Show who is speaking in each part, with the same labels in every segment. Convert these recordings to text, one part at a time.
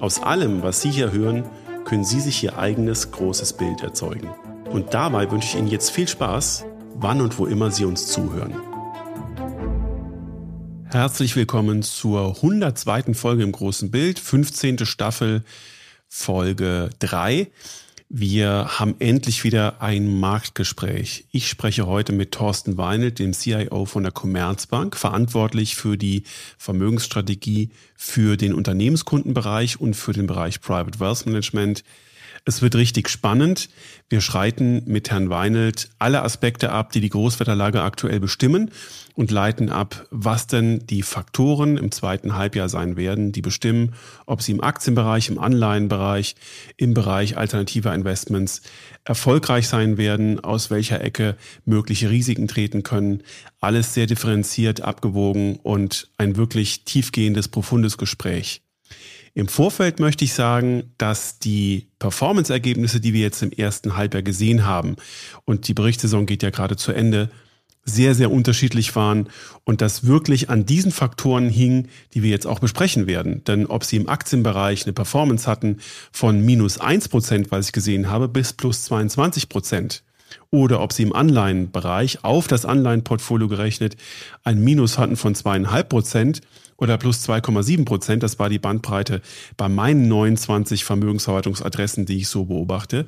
Speaker 1: Aus allem, was Sie hier hören, können Sie sich Ihr eigenes großes Bild erzeugen. Und dabei wünsche ich Ihnen jetzt viel Spaß wann und wo immer Sie uns zuhören. Herzlich willkommen zur 102. Folge im großen Bild, 15. Staffel, Folge 3. Wir haben endlich wieder ein Marktgespräch. Ich spreche heute mit Thorsten Weinelt, dem CIO von der Commerzbank, verantwortlich für die Vermögensstrategie für den Unternehmenskundenbereich und für den Bereich Private Wealth Management. Es wird richtig spannend. Wir schreiten mit Herrn Weinelt alle Aspekte ab, die die Großwetterlage aktuell bestimmen und leiten ab, was denn die Faktoren im zweiten Halbjahr sein werden, die bestimmen, ob sie im Aktienbereich, im Anleihenbereich, im Bereich alternativer Investments erfolgreich sein werden, aus welcher Ecke mögliche Risiken treten können. Alles sehr differenziert, abgewogen und ein wirklich tiefgehendes, profundes Gespräch. Im Vorfeld möchte ich sagen, dass die Performance-Ergebnisse, die wir jetzt im ersten Halbjahr gesehen haben, und die Berichtssaison geht ja gerade zu Ende, sehr, sehr unterschiedlich waren und das wirklich an diesen Faktoren hing, die wir jetzt auch besprechen werden. Denn ob sie im Aktienbereich eine Performance hatten von minus eins Prozent, was ich gesehen habe, bis plus 22 Prozent, oder ob sie im Anleihenbereich auf das Anleihenportfolio gerechnet ein Minus hatten von zweieinhalb Prozent oder plus 2,7 Prozent. Das war die Bandbreite bei meinen 29 Vermögensverwaltungsadressen, die ich so beobachte.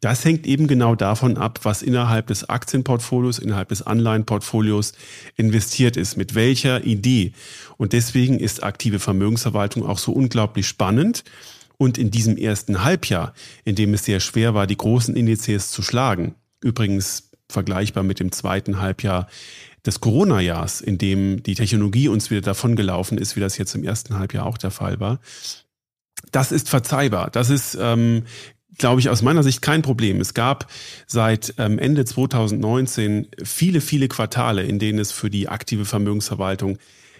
Speaker 1: Das hängt eben genau davon ab, was innerhalb des Aktienportfolios, innerhalb des Anleihenportfolios investiert ist, mit welcher Idee. Und deswegen ist aktive Vermögensverwaltung auch so unglaublich spannend. Und in diesem ersten Halbjahr, in dem es sehr schwer war, die großen Indizes zu schlagen, übrigens vergleichbar mit dem zweiten Halbjahr des Corona-Jahrs, in dem die Technologie uns wieder davongelaufen ist, wie das jetzt im ersten Halbjahr auch der Fall war. Das ist verzeihbar. Das ist, ähm, glaube ich, aus meiner Sicht kein Problem. Es gab seit ähm, Ende 2019 viele, viele Quartale, in denen es für die aktive Vermögensverwaltung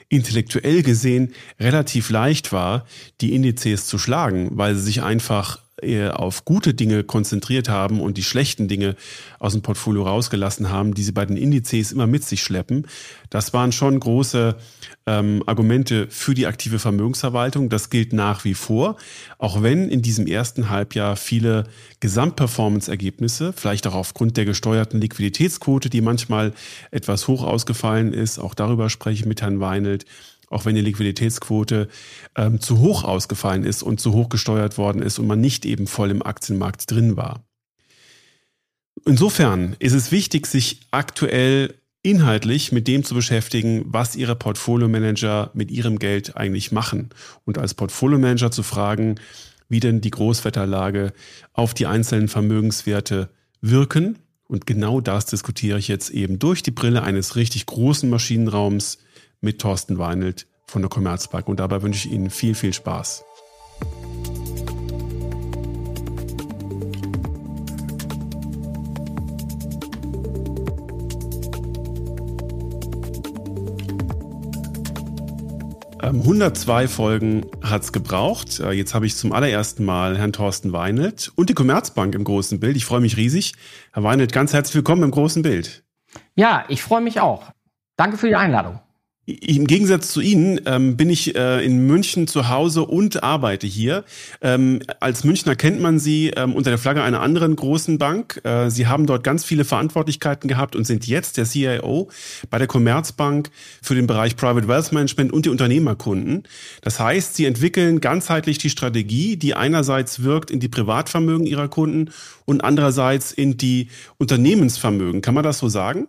Speaker 1: intellektuell gesehen relativ leicht war, die Indizes zu schlagen, weil sie sich einfach auf gute Dinge konzentriert haben und die schlechten Dinge aus dem Portfolio rausgelassen haben, die sie bei den Indizes immer mit sich schleppen. Das waren schon große ähm, Argumente für die aktive Vermögensverwaltung. Das gilt nach wie vor, auch wenn in diesem ersten Halbjahr viele Gesamtperformance-Ergebnisse, vielleicht auch aufgrund der gesteuerten Liquiditätsquote, die manchmal etwas hoch ausgefallen ist, auch darüber spreche ich mit Herrn Weinelt, auch wenn die Liquiditätsquote ähm, zu hoch ausgefallen ist und zu hoch gesteuert worden ist und man nicht eben voll im Aktienmarkt drin war. Insofern ist es wichtig, sich aktuell inhaltlich mit dem zu beschäftigen, was Ihre Portfolio-Manager mit ihrem Geld eigentlich machen und als Portfolio-Manager zu fragen, wie denn die Großwetterlage auf die einzelnen Vermögenswerte wirken. Und genau das diskutiere ich jetzt eben durch die Brille eines richtig großen Maschinenraums mit Thorsten Weinelt von der Commerzbank. Und dabei wünsche ich Ihnen viel, viel Spaß. Ähm, 102 Folgen hat es gebraucht. Äh, jetzt habe ich zum allerersten Mal Herrn Thorsten Weinelt und die Commerzbank im großen Bild. Ich freue mich riesig. Herr Weinelt, ganz herzlich willkommen im großen Bild.
Speaker 2: Ja, ich freue mich auch. Danke für die Einladung.
Speaker 1: Im Gegensatz zu Ihnen ähm, bin ich äh, in München zu Hause und arbeite hier. Ähm, als Münchner kennt man Sie ähm, unter der Flagge einer anderen großen Bank. Äh, Sie haben dort ganz viele Verantwortlichkeiten gehabt und sind jetzt der CIO bei der Commerzbank für den Bereich Private Wealth Management und die Unternehmerkunden. Das heißt, Sie entwickeln ganzheitlich die Strategie, die einerseits wirkt in die Privatvermögen Ihrer Kunden und andererseits in die Unternehmensvermögen. Kann man das so sagen?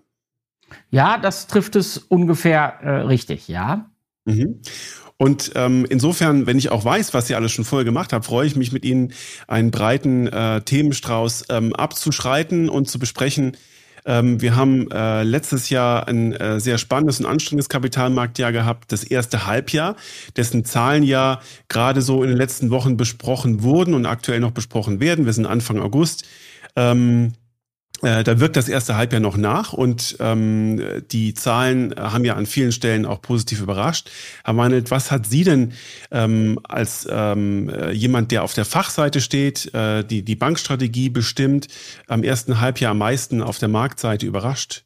Speaker 3: Ja, das trifft es ungefähr äh, richtig, ja.
Speaker 1: Mhm. Und ähm, insofern, wenn ich auch weiß, was ihr alles schon vorher gemacht habt, freue ich mich mit Ihnen einen breiten äh, Themenstrauß ähm, abzuschreiten und zu besprechen. Ähm, wir haben äh, letztes Jahr ein äh, sehr spannendes und anstrengendes Kapitalmarktjahr gehabt, das erste Halbjahr, dessen Zahlen ja gerade so in den letzten Wochen besprochen wurden und aktuell noch besprochen werden. Wir sind Anfang August. Ähm, äh, da wirkt das erste Halbjahr noch nach und ähm, die Zahlen haben ja an vielen Stellen auch positiv überrascht. Herr Meinelt, was hat Sie denn ähm, als ähm, äh, jemand, der auf der Fachseite steht, äh, die die Bankstrategie bestimmt, am ersten Halbjahr am meisten auf der Marktseite überrascht?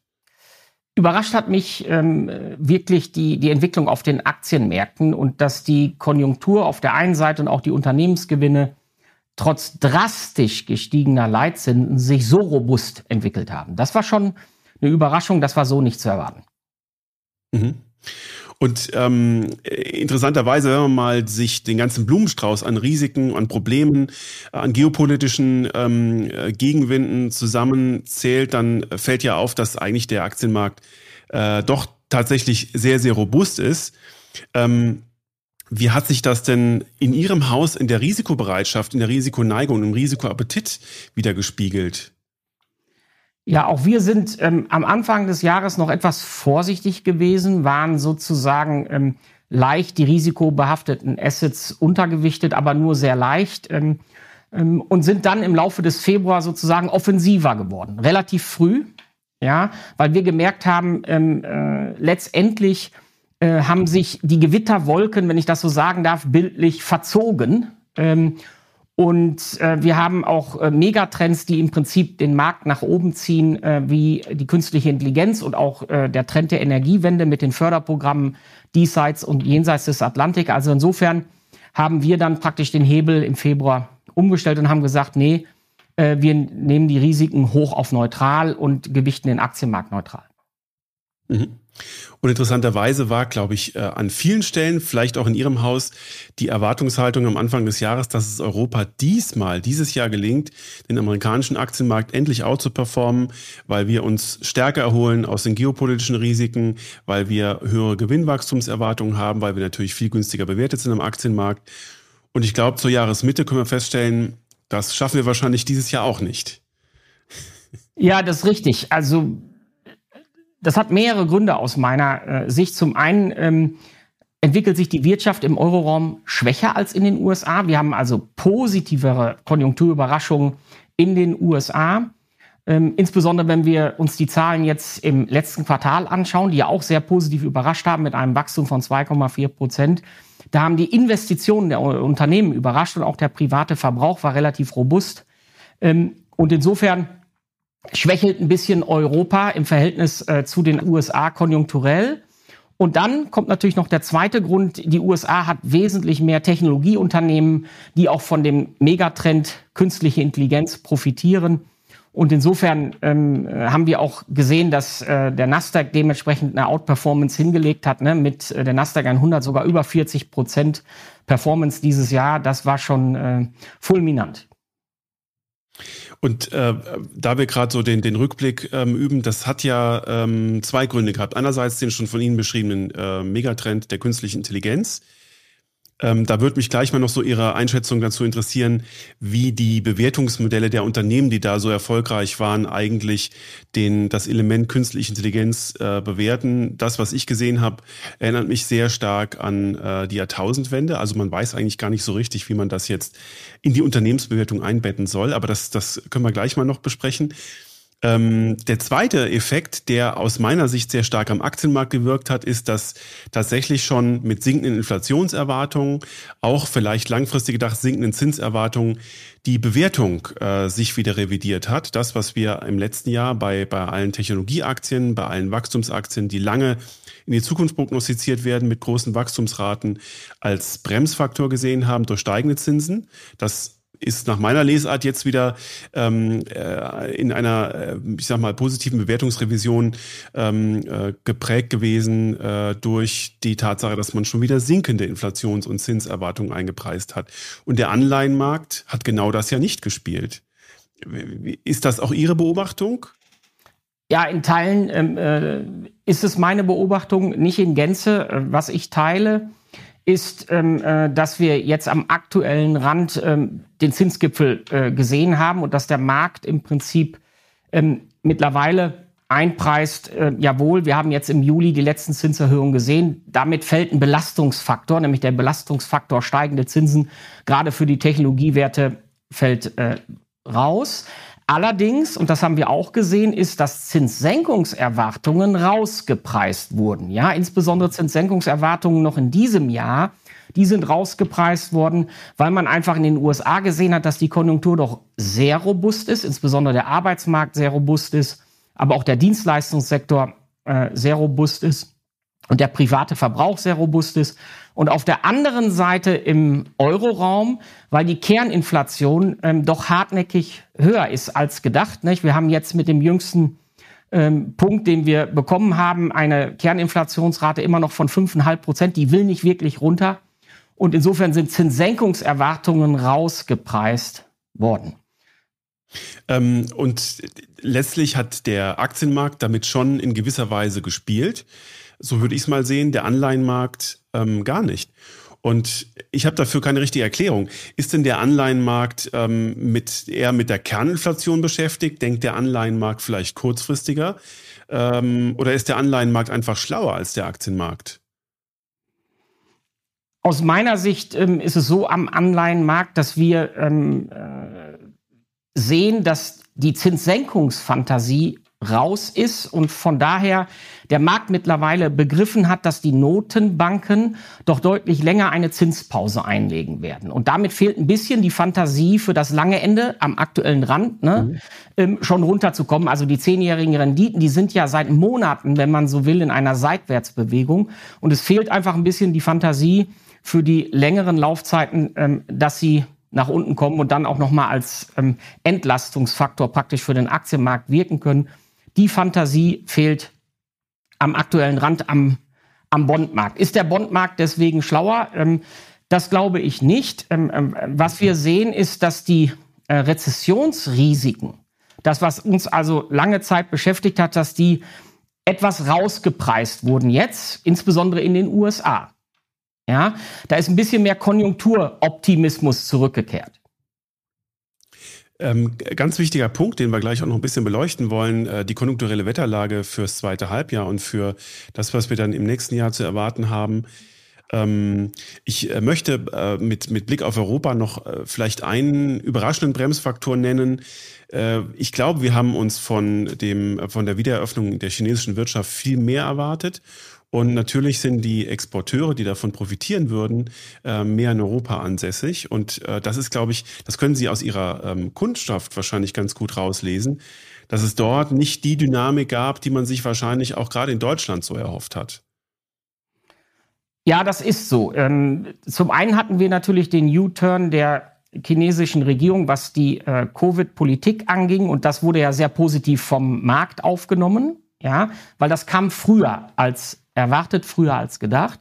Speaker 3: Überrascht hat mich ähm, wirklich die, die Entwicklung auf den Aktienmärkten und dass die Konjunktur auf der einen Seite und auch die Unternehmensgewinne trotz drastisch gestiegener Leitzinsen sich so robust entwickelt haben. Das war schon eine Überraschung, das war so nicht zu erwarten.
Speaker 1: Mhm. Und ähm, interessanterweise, wenn man mal sich den ganzen Blumenstrauß an Risiken, an Problemen, an geopolitischen ähm, Gegenwinden zusammenzählt, dann fällt ja auf, dass eigentlich der Aktienmarkt äh, doch tatsächlich sehr, sehr robust ist. Ähm, wie hat sich das denn in Ihrem Haus in der Risikobereitschaft, in der Risikoneigung, im Risikoappetit wieder gespiegelt?
Speaker 3: Ja, auch wir sind ähm, am Anfang des Jahres noch etwas vorsichtig gewesen, waren sozusagen ähm, leicht die risikobehafteten Assets untergewichtet, aber nur sehr leicht ähm, ähm und sind dann im Laufe des Februar sozusagen offensiver geworden, relativ früh, ja, weil wir gemerkt haben, ähm, äh, letztendlich äh, haben sich die Gewitterwolken, wenn ich das so sagen darf, bildlich verzogen. Ähm, und äh, wir haben auch äh, Megatrends, die im Prinzip den Markt nach oben ziehen, äh, wie die künstliche Intelligenz und auch äh, der Trend der Energiewende mit den Förderprogrammen diesseits und jenseits des Atlantik. Also insofern haben wir dann praktisch den Hebel im Februar umgestellt und haben gesagt, nee, äh, wir nehmen die Risiken hoch auf neutral und gewichten den Aktienmarkt neutral.
Speaker 1: Mhm. Und interessanterweise war, glaube ich, äh, an vielen Stellen, vielleicht auch in Ihrem Haus, die Erwartungshaltung am Anfang des Jahres, dass es Europa diesmal, dieses Jahr gelingt, den amerikanischen Aktienmarkt endlich out zu performen, weil wir uns stärker erholen aus den geopolitischen Risiken, weil wir höhere Gewinnwachstumserwartungen haben, weil wir natürlich viel günstiger bewertet sind am Aktienmarkt. Und ich glaube, zur Jahresmitte können wir feststellen, das schaffen wir wahrscheinlich dieses Jahr auch nicht.
Speaker 3: Ja, das ist richtig. Also das hat mehrere Gründe aus meiner äh, Sicht. Zum einen ähm, entwickelt sich die Wirtschaft im Euroraum schwächer als in den USA. Wir haben also positivere Konjunkturüberraschungen in den USA. Ähm, insbesondere wenn wir uns die Zahlen jetzt im letzten Quartal anschauen, die ja auch sehr positiv überrascht haben mit einem Wachstum von 2,4 Prozent. Da haben die Investitionen der Unternehmen überrascht und auch der private Verbrauch war relativ robust. Ähm, und insofern schwächelt ein bisschen Europa im Verhältnis äh, zu den USA konjunkturell. Und dann kommt natürlich noch der zweite Grund. Die USA hat wesentlich mehr Technologieunternehmen, die auch von dem Megatrend künstliche Intelligenz profitieren. Und insofern ähm, haben wir auch gesehen, dass äh, der Nasdaq dementsprechend eine Outperformance hingelegt hat, ne? mit äh, der Nasdaq 100 sogar über 40 Prozent Performance dieses Jahr. Das war schon äh, fulminant.
Speaker 1: Und äh, da wir gerade so den, den Rückblick ähm, üben, das hat ja ähm, zwei Gründe gehabt. Einerseits den schon von Ihnen beschriebenen äh, Megatrend der künstlichen Intelligenz, ähm, da würde mich gleich mal noch so Ihre Einschätzung dazu interessieren, wie die Bewertungsmodelle der Unternehmen, die da so erfolgreich waren, eigentlich den, das Element künstliche Intelligenz äh, bewerten. Das, was ich gesehen habe, erinnert mich sehr stark an äh, die Jahrtausendwende. Also man weiß eigentlich gar nicht so richtig, wie man das jetzt in die Unternehmensbewertung einbetten soll. Aber das, das können wir gleich mal noch besprechen. Ähm, der zweite Effekt, der aus meiner Sicht sehr stark am Aktienmarkt gewirkt hat, ist, dass tatsächlich schon mit sinkenden Inflationserwartungen, auch vielleicht langfristig gedacht sinkenden Zinserwartungen, die Bewertung äh, sich wieder revidiert hat. Das, was wir im letzten Jahr bei, bei allen Technologieaktien, bei allen Wachstumsaktien, die lange in die Zukunft prognostiziert werden mit großen Wachstumsraten als Bremsfaktor gesehen haben durch steigende Zinsen. Das ist nach meiner Lesart jetzt wieder ähm, äh, in einer, äh, ich sag mal, positiven Bewertungsrevision ähm, äh, geprägt gewesen äh, durch die Tatsache, dass man schon wieder sinkende Inflations- und Zinserwartungen eingepreist hat. Und der Anleihenmarkt hat genau das ja nicht gespielt. Ist das auch Ihre Beobachtung?
Speaker 3: Ja, in Teilen ähm, äh, ist es meine Beobachtung, nicht in Gänze. Was ich teile, ist, ähm, äh, dass wir jetzt am aktuellen Rand ähm, den Zinsgipfel äh, gesehen haben und dass der Markt im Prinzip ähm, mittlerweile einpreist, äh, jawohl, wir haben jetzt im Juli die letzten Zinserhöhungen gesehen. Damit fällt ein Belastungsfaktor, nämlich der Belastungsfaktor steigende Zinsen, gerade für die Technologiewerte fällt äh, raus. Allerdings, und das haben wir auch gesehen, ist, dass Zinssenkungserwartungen rausgepreist wurden. Ja, insbesondere Zinssenkungserwartungen noch in diesem Jahr, die sind rausgepreist worden, weil man einfach in den USA gesehen hat, dass die Konjunktur doch sehr robust ist, insbesondere der Arbeitsmarkt sehr robust ist, aber auch der Dienstleistungssektor äh, sehr robust ist und der private Verbrauch sehr robust ist. Und auf der anderen Seite im Euroraum, weil die Kerninflation ähm, doch hartnäckig höher ist als gedacht. Nicht? Wir haben jetzt mit dem jüngsten ähm, Punkt, den wir bekommen haben, eine Kerninflationsrate immer noch von 5,5 Prozent. Die will nicht wirklich runter. Und insofern sind Zinssenkungserwartungen rausgepreist worden.
Speaker 1: Ähm, und letztlich hat der Aktienmarkt damit schon in gewisser Weise gespielt. So würde ich es mal sehen, der Anleihenmarkt ähm, gar nicht. Und ich habe dafür keine richtige Erklärung. Ist denn der Anleihenmarkt ähm, mit, eher mit der Kerninflation beschäftigt? Denkt der Anleihenmarkt vielleicht kurzfristiger? Ähm, oder ist der Anleihenmarkt einfach schlauer als der Aktienmarkt?
Speaker 3: Aus meiner Sicht ähm, ist es so am Anleihenmarkt, dass wir ähm, äh, sehen, dass die Zinssenkungsfantasie raus ist und von daher der Markt mittlerweile begriffen hat, dass die Notenbanken doch deutlich länger eine Zinspause einlegen werden. Und damit fehlt ein bisschen die Fantasie für das lange Ende am aktuellen Rand ne, mhm. ähm, schon runterzukommen. Also die zehnjährigen Renditen, die sind ja seit Monaten, wenn man so will, in einer Seitwärtsbewegung. Und es fehlt einfach ein bisschen die Fantasie für die längeren Laufzeiten, ähm, dass sie nach unten kommen und dann auch nochmal als ähm, Entlastungsfaktor praktisch für den Aktienmarkt wirken können. Die Fantasie fehlt am aktuellen Rand am, am Bondmarkt. Ist der Bondmarkt deswegen schlauer? Ähm, das glaube ich nicht. Ähm, ähm, was wir sehen, ist, dass die äh, Rezessionsrisiken, das, was uns also lange Zeit beschäftigt hat, dass die etwas rausgepreist wurden jetzt, insbesondere in den USA. Ja, da ist ein bisschen mehr Konjunkturoptimismus zurückgekehrt.
Speaker 1: Ähm, ganz wichtiger Punkt, den wir gleich auch noch ein bisschen beleuchten wollen, äh, die konjunkturelle Wetterlage fürs zweite Halbjahr und für das, was wir dann im nächsten Jahr zu erwarten haben. Ähm, ich äh, möchte äh, mit, mit Blick auf Europa noch äh, vielleicht einen überraschenden Bremsfaktor nennen. Äh, ich glaube, wir haben uns von, dem, von der Wiedereröffnung der chinesischen Wirtschaft viel mehr erwartet. Und natürlich sind die Exporteure, die davon profitieren würden, äh, mehr in Europa ansässig. Und äh, das ist, glaube ich, das können Sie aus Ihrer ähm, Kundschaft wahrscheinlich ganz gut rauslesen, dass es dort nicht die Dynamik gab, die man sich wahrscheinlich auch gerade in Deutschland so erhofft hat.
Speaker 3: Ja, das ist so. Ähm, zum einen hatten wir natürlich den U-Turn der chinesischen Regierung, was die äh, Covid-Politik anging. Und das wurde ja sehr positiv vom Markt aufgenommen. Ja, weil das kam früher als erwartet, früher als gedacht.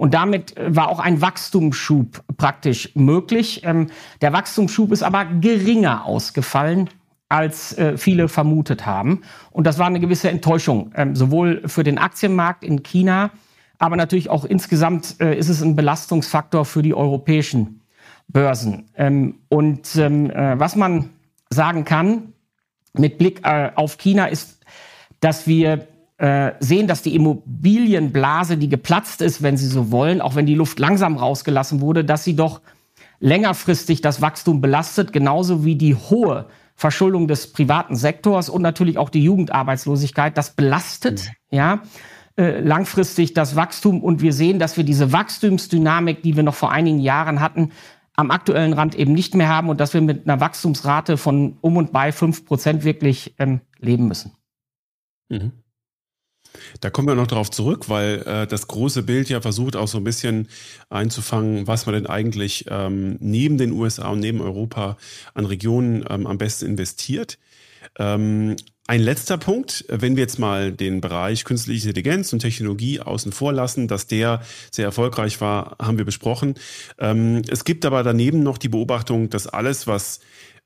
Speaker 3: Und damit äh, war auch ein Wachstumsschub praktisch möglich. Ähm, der Wachstumsschub ist aber geringer ausgefallen, als äh, viele vermutet haben. Und das war eine gewisse Enttäuschung, ähm, sowohl für den Aktienmarkt in China, aber natürlich auch insgesamt äh, ist es ein Belastungsfaktor für die europäischen Börsen. Ähm, und was man sagen kann mit Blick auf China ist, dass wir äh, sehen, dass die Immobilienblase, die geplatzt ist, wenn Sie so wollen, auch wenn die Luft langsam rausgelassen wurde, dass sie doch längerfristig das Wachstum belastet, genauso wie die hohe Verschuldung des privaten Sektors und natürlich auch die Jugendarbeitslosigkeit. Das belastet, mhm. ja, äh, langfristig das Wachstum und wir sehen, dass wir diese Wachstumsdynamik, die wir noch vor einigen Jahren hatten, am aktuellen Rand eben nicht mehr haben und dass wir mit einer Wachstumsrate von um und bei fünf Prozent wirklich ähm, leben müssen.
Speaker 1: Mhm. Da kommen wir noch darauf zurück, weil äh, das große Bild ja versucht auch so ein bisschen einzufangen, was man denn eigentlich ähm, neben den USA und neben Europa an Regionen ähm, am besten investiert. Ähm, ein letzter Punkt, wenn wir jetzt mal den Bereich künstliche Intelligenz und Technologie außen vor lassen, dass der sehr erfolgreich war, haben wir besprochen. Ähm, es gibt aber daneben noch die Beobachtung, dass alles, was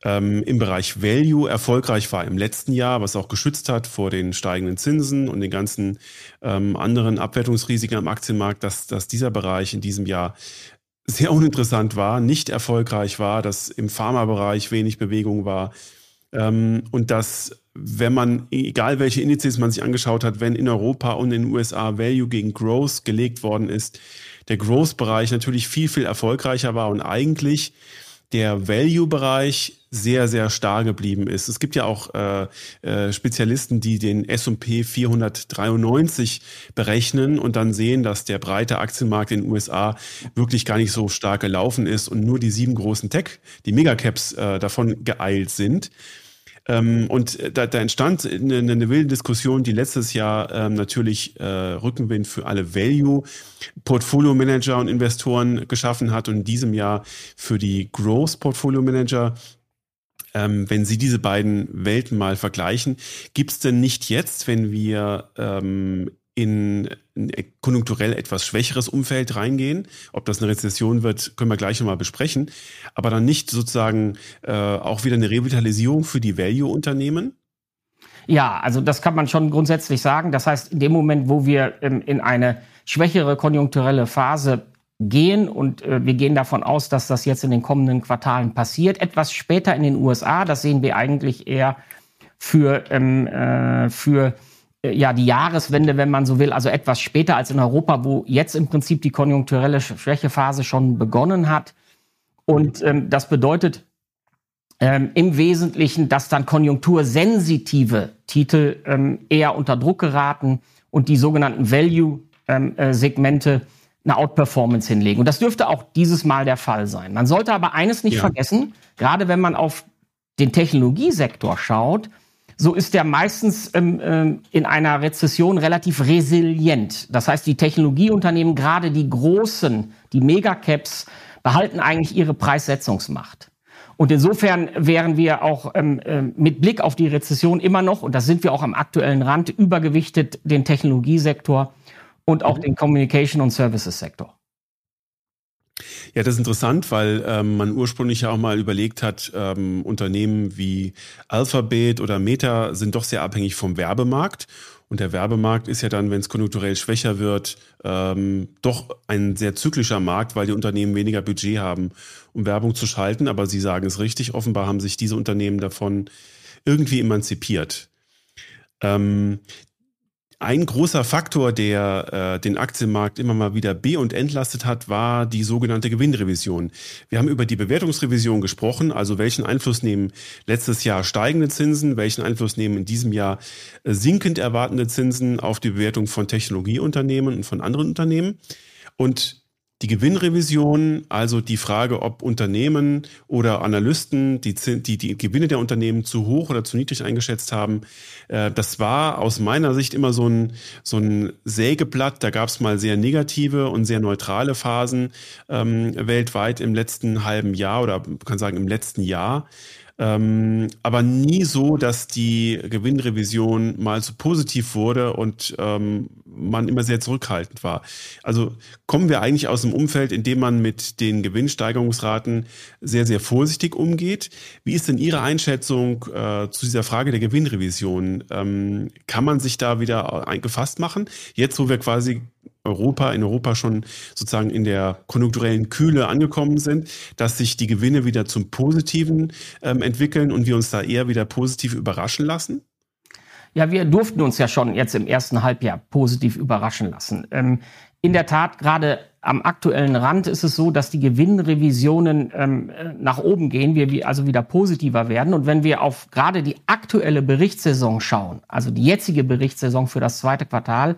Speaker 1: ähm, im Bereich Value erfolgreich war im letzten Jahr, was auch geschützt hat vor den steigenden Zinsen und den ganzen ähm, anderen Abwertungsrisiken am Aktienmarkt, dass, dass dieser Bereich in diesem Jahr sehr uninteressant war, nicht erfolgreich war, dass im Pharmabereich wenig Bewegung war. Ähm, und dass wenn man, egal welche Indizes man sich angeschaut hat, wenn in Europa und in den USA Value gegen Growth gelegt worden ist, der Growth-Bereich natürlich viel, viel erfolgreicher war und eigentlich der Value-Bereich sehr, sehr starr geblieben ist. Es gibt ja auch äh, äh, Spezialisten, die den S&P 493 berechnen und dann sehen, dass der breite Aktienmarkt in den USA wirklich gar nicht so stark gelaufen ist und nur die sieben großen Tech, die Megacaps äh, davon geeilt sind. Ähm, und da, da entstand eine, eine wilde Diskussion, die letztes Jahr ähm, natürlich äh, Rückenwind für alle Value-Portfolio-Manager und Investoren geschaffen hat und in diesem Jahr für die Growth-Portfolio-Manager ähm, wenn Sie diese beiden Welten mal vergleichen, gibt es denn nicht jetzt, wenn wir ähm, in ein konjunkturell etwas schwächeres Umfeld reingehen. Ob das eine Rezession wird, können wir gleich nochmal besprechen. Aber dann nicht sozusagen äh, auch wieder eine Revitalisierung für die Value-Unternehmen?
Speaker 3: Ja, also das kann man schon grundsätzlich sagen. Das heißt, in dem Moment, wo wir ähm, in eine schwächere konjunkturelle Phase gehen und äh, wir gehen davon aus, dass das jetzt in den kommenden Quartalen passiert. Etwas später in den USA, das sehen wir eigentlich eher für, ähm, äh, für äh, ja, die Jahreswende, wenn man so will, also etwas später als in Europa, wo jetzt im Prinzip die konjunkturelle Schwächephase schon begonnen hat. Und ähm, das bedeutet ähm, im Wesentlichen, dass dann konjunktursensitive Titel ähm, eher unter Druck geraten und die sogenannten Value-Segmente ähm, äh, eine Outperformance hinlegen. Und das dürfte auch dieses Mal der Fall sein. Man sollte aber eines nicht ja. vergessen, gerade wenn man auf den Technologiesektor schaut, so ist der meistens ähm, ähm, in einer Rezession relativ resilient. Das heißt, die Technologieunternehmen, gerade die großen, die Megacaps, behalten eigentlich ihre Preissetzungsmacht. Und insofern wären wir auch ähm, äh, mit Blick auf die Rezession immer noch, und das sind wir auch am aktuellen Rand, übergewichtet den Technologiesektor und auch mhm. den Communication- und Services-Sektor.
Speaker 1: Ja, das ist interessant, weil ähm, man ursprünglich ja auch mal überlegt hat, ähm, Unternehmen wie Alphabet oder Meta sind doch sehr abhängig vom Werbemarkt. Und der Werbemarkt ist ja dann, wenn es konjunkturell schwächer wird, ähm, doch ein sehr zyklischer Markt, weil die Unternehmen weniger Budget haben, um Werbung zu schalten. Aber Sie sagen es richtig, offenbar haben sich diese Unternehmen davon irgendwie emanzipiert. Ähm, ein großer Faktor, der äh, den Aktienmarkt immer mal wieder be- und entlastet hat, war die sogenannte Gewinnrevision. Wir haben über die Bewertungsrevision gesprochen, also welchen Einfluss nehmen letztes Jahr steigende Zinsen, welchen Einfluss nehmen in diesem Jahr äh, sinkend erwartende Zinsen auf die Bewertung von Technologieunternehmen und von anderen Unternehmen. Und die Gewinnrevision, also die Frage, ob Unternehmen oder Analysten die, die, die Gewinne der Unternehmen zu hoch oder zu niedrig eingeschätzt haben, äh, das war aus meiner Sicht immer so ein, so ein Sägeblatt. Da gab es mal sehr negative und sehr neutrale Phasen ähm, weltweit im letzten halben Jahr oder man kann sagen im letzten Jahr. Ähm, aber nie so, dass die Gewinnrevision mal so positiv wurde und ähm, man immer sehr zurückhaltend war. Also kommen wir eigentlich aus einem Umfeld, in dem man mit den Gewinnsteigerungsraten sehr, sehr vorsichtig umgeht. Wie ist denn Ihre Einschätzung äh, zu dieser Frage der Gewinnrevision? Ähm, kann man sich da wieder eingefasst machen? Jetzt, wo wir quasi Europa, in Europa schon sozusagen in der konjunkturellen Kühle angekommen sind, dass sich die Gewinne wieder zum Positiven ähm, entwickeln und wir uns da eher wieder positiv überraschen lassen?
Speaker 3: Ja, wir durften uns ja schon jetzt im ersten Halbjahr positiv überraschen lassen. Ähm, in der Tat, gerade am aktuellen Rand ist es so, dass die Gewinnrevisionen ähm, nach oben gehen, wir also wieder positiver werden. Und wenn wir auf gerade die aktuelle Berichtssaison schauen, also die jetzige Berichtssaison für das zweite Quartal,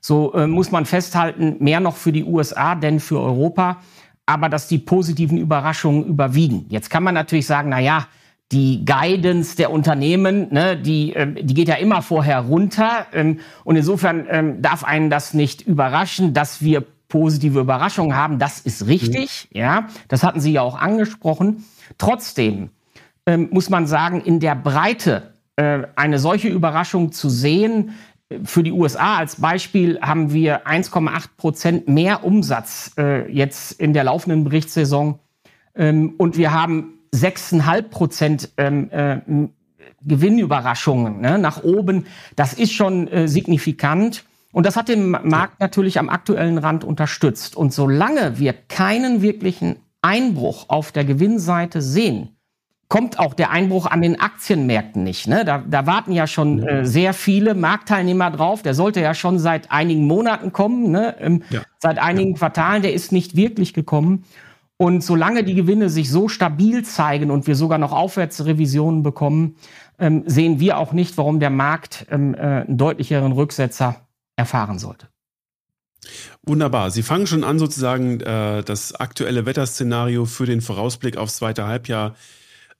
Speaker 3: so äh, muss man festhalten, mehr noch für die USA denn für Europa, aber dass die positiven Überraschungen überwiegen. Jetzt kann man natürlich sagen, na ja, die Guidance der Unternehmen, ne, die, ähm, die geht ja immer vorher runter. Ähm, und insofern ähm, darf einen das nicht überraschen, dass wir positive Überraschungen haben. Das ist richtig, mhm. ja. Das hatten Sie ja auch angesprochen. Trotzdem ähm, muss man sagen, in der Breite äh, eine solche Überraschung zu sehen, für die USA als Beispiel haben wir 1,8 Prozent mehr Umsatz äh, jetzt in der laufenden Berichtssaison. Ähm, und wir haben 6,5 Prozent ähm, äh, Gewinnüberraschungen ne, nach oben. Das ist schon äh, signifikant. Und das hat den Markt natürlich am aktuellen Rand unterstützt. Und solange wir keinen wirklichen Einbruch auf der Gewinnseite sehen, kommt auch der Einbruch an den Aktienmärkten nicht. Ne? Da, da warten ja schon äh, sehr viele Marktteilnehmer drauf. Der sollte ja schon seit einigen Monaten kommen, ne? ähm, ja. seit einigen ja. Quartalen. Der ist nicht wirklich gekommen. Und solange die Gewinne sich so stabil zeigen und wir sogar noch Aufwärtsrevisionen bekommen, ähm, sehen wir auch nicht, warum der Markt ähm, äh, einen deutlicheren Rücksetzer erfahren sollte.
Speaker 1: Wunderbar. Sie fangen schon an, sozusagen äh, das aktuelle Wetterszenario für den Vorausblick aufs zweite Halbjahr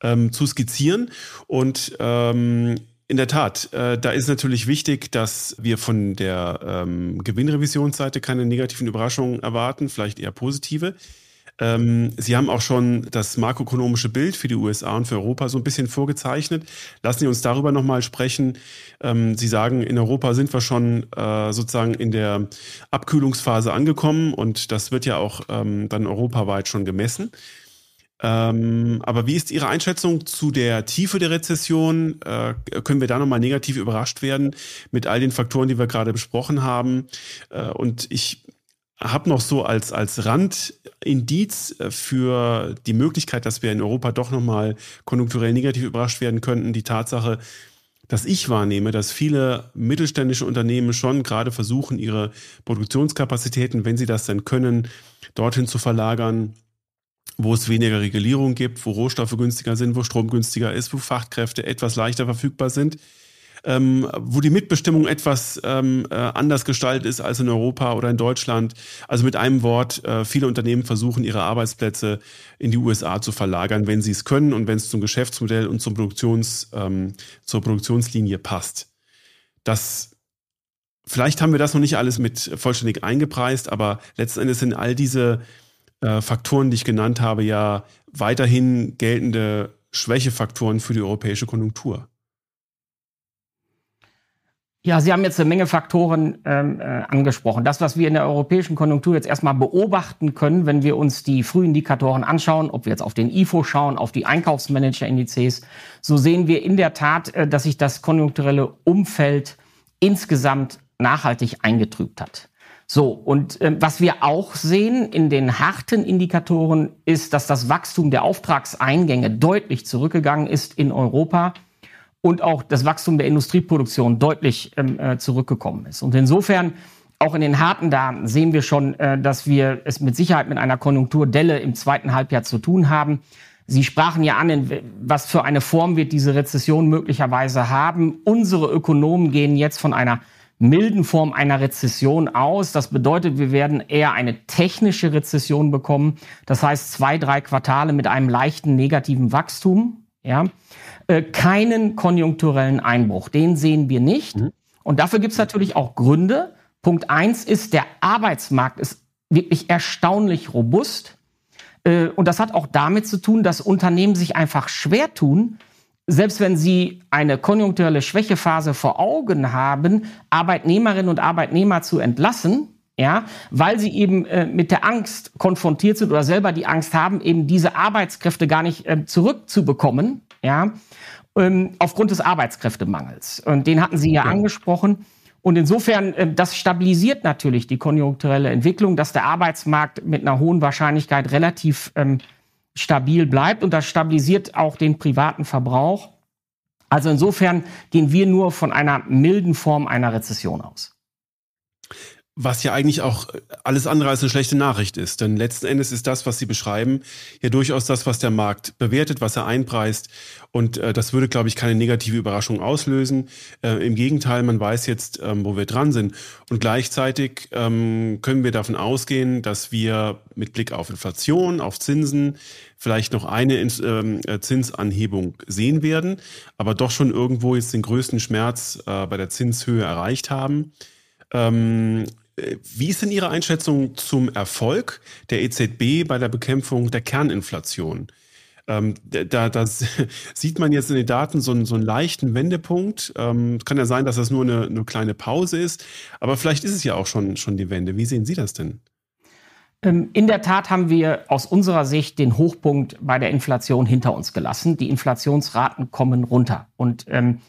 Speaker 1: ähm, zu skizzieren. Und ähm, in der Tat, äh, da ist natürlich wichtig, dass wir von der ähm, Gewinnrevisionsseite keine negativen Überraschungen erwarten, vielleicht eher positive. Ähm, Sie haben auch schon das makroökonomische Bild für die USA und für Europa so ein bisschen vorgezeichnet. Lassen Sie uns darüber nochmal sprechen. Ähm, Sie sagen, in Europa sind wir schon äh, sozusagen in der Abkühlungsphase angekommen und das wird ja auch ähm, dann europaweit schon gemessen. Ähm, aber wie ist Ihre Einschätzung zu der Tiefe der Rezession? Äh, können wir da nochmal negativ überrascht werden mit all den Faktoren, die wir gerade besprochen haben? Äh, und ich habe noch so als, als Randindiz äh, für die Möglichkeit, dass wir in Europa doch nochmal konjunkturell negativ überrascht werden könnten, die Tatsache, dass ich wahrnehme, dass viele mittelständische Unternehmen schon gerade versuchen, ihre Produktionskapazitäten, wenn sie das denn können, dorthin zu verlagern, wo es weniger Regulierung gibt, wo Rohstoffe günstiger sind, wo Strom günstiger ist, wo Fachkräfte etwas leichter verfügbar sind ähm, wo die Mitbestimmung etwas ähm, äh, anders gestaltet ist als in Europa oder in Deutschland. Also mit einem Wort, äh, viele Unternehmen versuchen, ihre Arbeitsplätze in die USA zu verlagern, wenn sie es können und wenn es zum Geschäftsmodell und zum Produktions, ähm, zur Produktionslinie passt. Das Vielleicht haben wir das noch nicht alles mit vollständig eingepreist, aber letzten Endes sind all diese äh, Faktoren, die ich genannt habe, ja weiterhin geltende Schwächefaktoren für die europäische Konjunktur.
Speaker 3: Ja, Sie haben jetzt eine Menge Faktoren ähm, äh, angesprochen. Das, was wir in der europäischen Konjunktur jetzt erstmal beobachten können, wenn wir uns die Frühindikatoren anschauen, ob wir jetzt auf den IFO schauen, auf die Einkaufsmanager-Indizes, so sehen wir in der Tat, äh, dass sich das konjunkturelle Umfeld insgesamt nachhaltig eingetrübt hat. So, und äh, was wir auch sehen in den harten Indikatoren ist, dass das Wachstum der Auftragseingänge deutlich zurückgegangen ist in Europa und auch das Wachstum der Industrieproduktion deutlich ähm, äh, zurückgekommen ist. Und insofern auch in den harten Daten sehen wir schon, äh, dass wir es mit Sicherheit mit einer Konjunkturdelle im zweiten Halbjahr zu tun haben. Sie sprachen ja an, in was für eine Form wird diese Rezession möglicherweise haben. Unsere Ökonomen gehen jetzt von einer milden Form einer Rezession aus. Das bedeutet, wir werden eher eine technische Rezession bekommen. Das heißt, zwei, drei Quartale mit einem leichten negativen Wachstum. Ja. Äh, keinen konjunkturellen Einbruch. Den sehen wir nicht. Mhm. Und dafür gibt es natürlich auch Gründe. Punkt eins ist, der Arbeitsmarkt ist wirklich erstaunlich robust. Äh, und das hat auch damit zu tun, dass Unternehmen sich einfach schwer tun, selbst wenn sie eine konjunkturelle Schwächephase vor Augen haben, Arbeitnehmerinnen und Arbeitnehmer zu entlassen, ja, weil sie eben äh, mit der Angst konfrontiert sind oder selber die Angst haben, eben diese Arbeitskräfte gar nicht äh, zurückzubekommen, ja, ähm, aufgrund des Arbeitskräftemangels. Und den hatten Sie ja, ja. angesprochen. Und insofern, äh, das stabilisiert natürlich die konjunkturelle Entwicklung, dass der Arbeitsmarkt mit einer hohen Wahrscheinlichkeit relativ ähm, stabil bleibt und das stabilisiert auch den privaten Verbrauch. Also insofern gehen wir nur von einer milden Form einer Rezession aus.
Speaker 1: Was ja eigentlich auch alles andere als eine schlechte Nachricht ist. Denn letzten Endes ist das, was Sie beschreiben, ja durchaus das, was der Markt bewertet, was er einpreist. Und äh, das würde, glaube ich, keine negative Überraschung auslösen. Äh, Im Gegenteil, man weiß jetzt, ähm, wo wir dran sind. Und gleichzeitig ähm, können wir davon ausgehen, dass wir mit Blick auf Inflation, auf Zinsen, vielleicht noch eine ähm, äh, Zinsanhebung sehen werden, aber doch schon irgendwo jetzt den größten Schmerz äh, bei der Zinshöhe erreicht haben. Ähm, äh, wie ist denn Ihre Einschätzung zum Erfolg der EZB bei der Bekämpfung der Kerninflation? Ähm, da, da sieht man jetzt in den Daten so einen, so einen leichten Wendepunkt. Ähm, kann ja sein, dass das nur eine, eine kleine Pause ist, aber vielleicht ist es ja auch schon, schon die Wende. Wie sehen Sie das denn?
Speaker 3: Ähm, in der Tat haben wir aus unserer Sicht den Hochpunkt bei der Inflation hinter uns gelassen. Die Inflationsraten kommen runter. Und ähm, äh,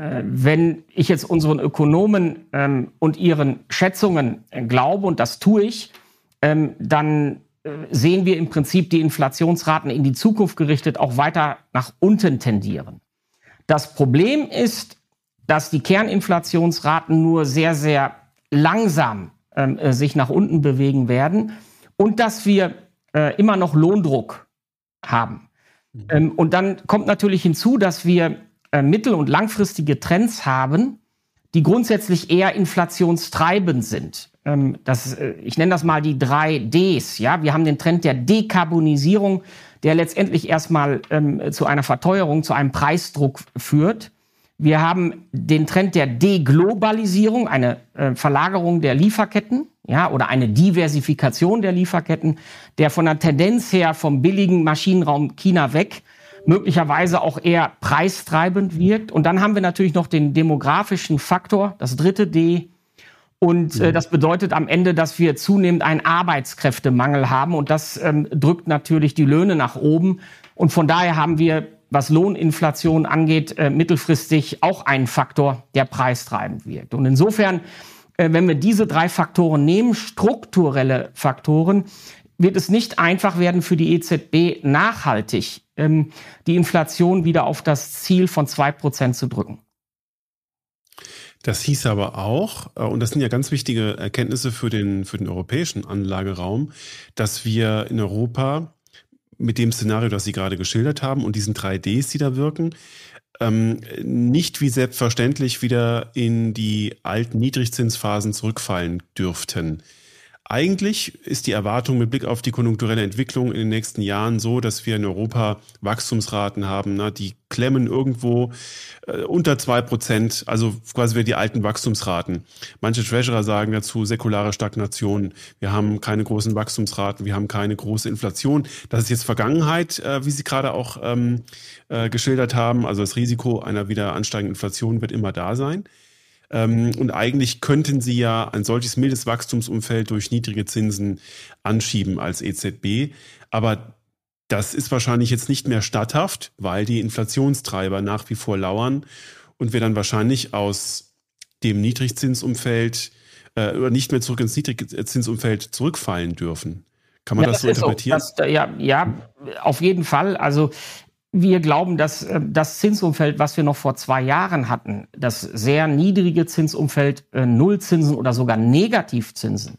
Speaker 3: wenn ich jetzt unseren Ökonomen ähm, und ihren Schätzungen äh, glaube, und das tue ich, ähm, dann äh, sehen wir im Prinzip die Inflationsraten in die Zukunft gerichtet auch weiter nach unten tendieren. Das Problem ist, dass die Kerninflationsraten nur sehr, sehr langsam ähm, äh, sich nach unten bewegen werden und dass wir äh, immer noch Lohndruck haben. Mhm. Ähm, und dann kommt natürlich hinzu, dass wir äh, mittel- und langfristige Trends haben, die grundsätzlich eher inflationstreibend sind. Ähm, das, äh, ich nenne das mal die drei Ds. Ja, wir haben den Trend der Dekarbonisierung, der letztendlich erstmal ähm, zu einer Verteuerung, zu einem Preisdruck führt. Wir haben den Trend der Deglobalisierung, eine äh, Verlagerung der Lieferketten, ja, oder eine Diversifikation der Lieferketten, der von der Tendenz her vom billigen Maschinenraum China weg möglicherweise auch eher preistreibend wirkt. Und dann haben wir natürlich noch den demografischen Faktor, das dritte D. Und äh, mhm. das bedeutet am Ende, dass wir zunehmend einen Arbeitskräftemangel haben. Und das ähm, drückt natürlich die Löhne nach oben. Und von daher haben wir, was Lohninflation angeht, äh, mittelfristig auch einen Faktor, der preistreibend wirkt. Und insofern, äh, wenn wir diese drei Faktoren nehmen, strukturelle Faktoren, wird es nicht einfach werden für die EZB nachhaltig ähm, die Inflation wieder auf das Ziel von zwei Prozent zu drücken.
Speaker 1: Das hieß aber auch, äh, und das sind ja ganz wichtige Erkenntnisse für den, für den europäischen Anlageraum, dass wir in Europa mit dem Szenario, das Sie gerade geschildert haben und diesen 3Ds, die da wirken, ähm, nicht wie selbstverständlich wieder in die alten Niedrigzinsphasen zurückfallen dürften. Eigentlich ist die Erwartung mit Blick auf die konjunkturelle Entwicklung in den nächsten Jahren so, dass wir in Europa Wachstumsraten haben, ne, die klemmen irgendwo äh, unter zwei Prozent, also quasi wie die alten Wachstumsraten. Manche Treasurer sagen dazu säkulare Stagnation. Wir haben keine großen Wachstumsraten, wir haben keine große Inflation. Das ist jetzt Vergangenheit, äh, wie Sie gerade auch ähm, äh, geschildert haben. Also das Risiko einer wieder ansteigenden Inflation wird immer da sein. Ähm, und eigentlich könnten sie ja ein solches mildes Wachstumsumfeld durch niedrige Zinsen anschieben als EZB. Aber das ist wahrscheinlich jetzt nicht mehr statthaft, weil die Inflationstreiber nach wie vor lauern und wir dann wahrscheinlich aus dem Niedrigzinsumfeld äh, oder nicht mehr zurück ins Niedrigzinsumfeld zurückfallen dürfen. Kann man ja, das, das so interpretieren?
Speaker 3: So. Das, ja, ja, auf jeden Fall. Also wir glauben, dass äh, das Zinsumfeld, was wir noch vor zwei Jahren hatten, das sehr niedrige Zinsumfeld, äh, Nullzinsen oder sogar Negativzinsen,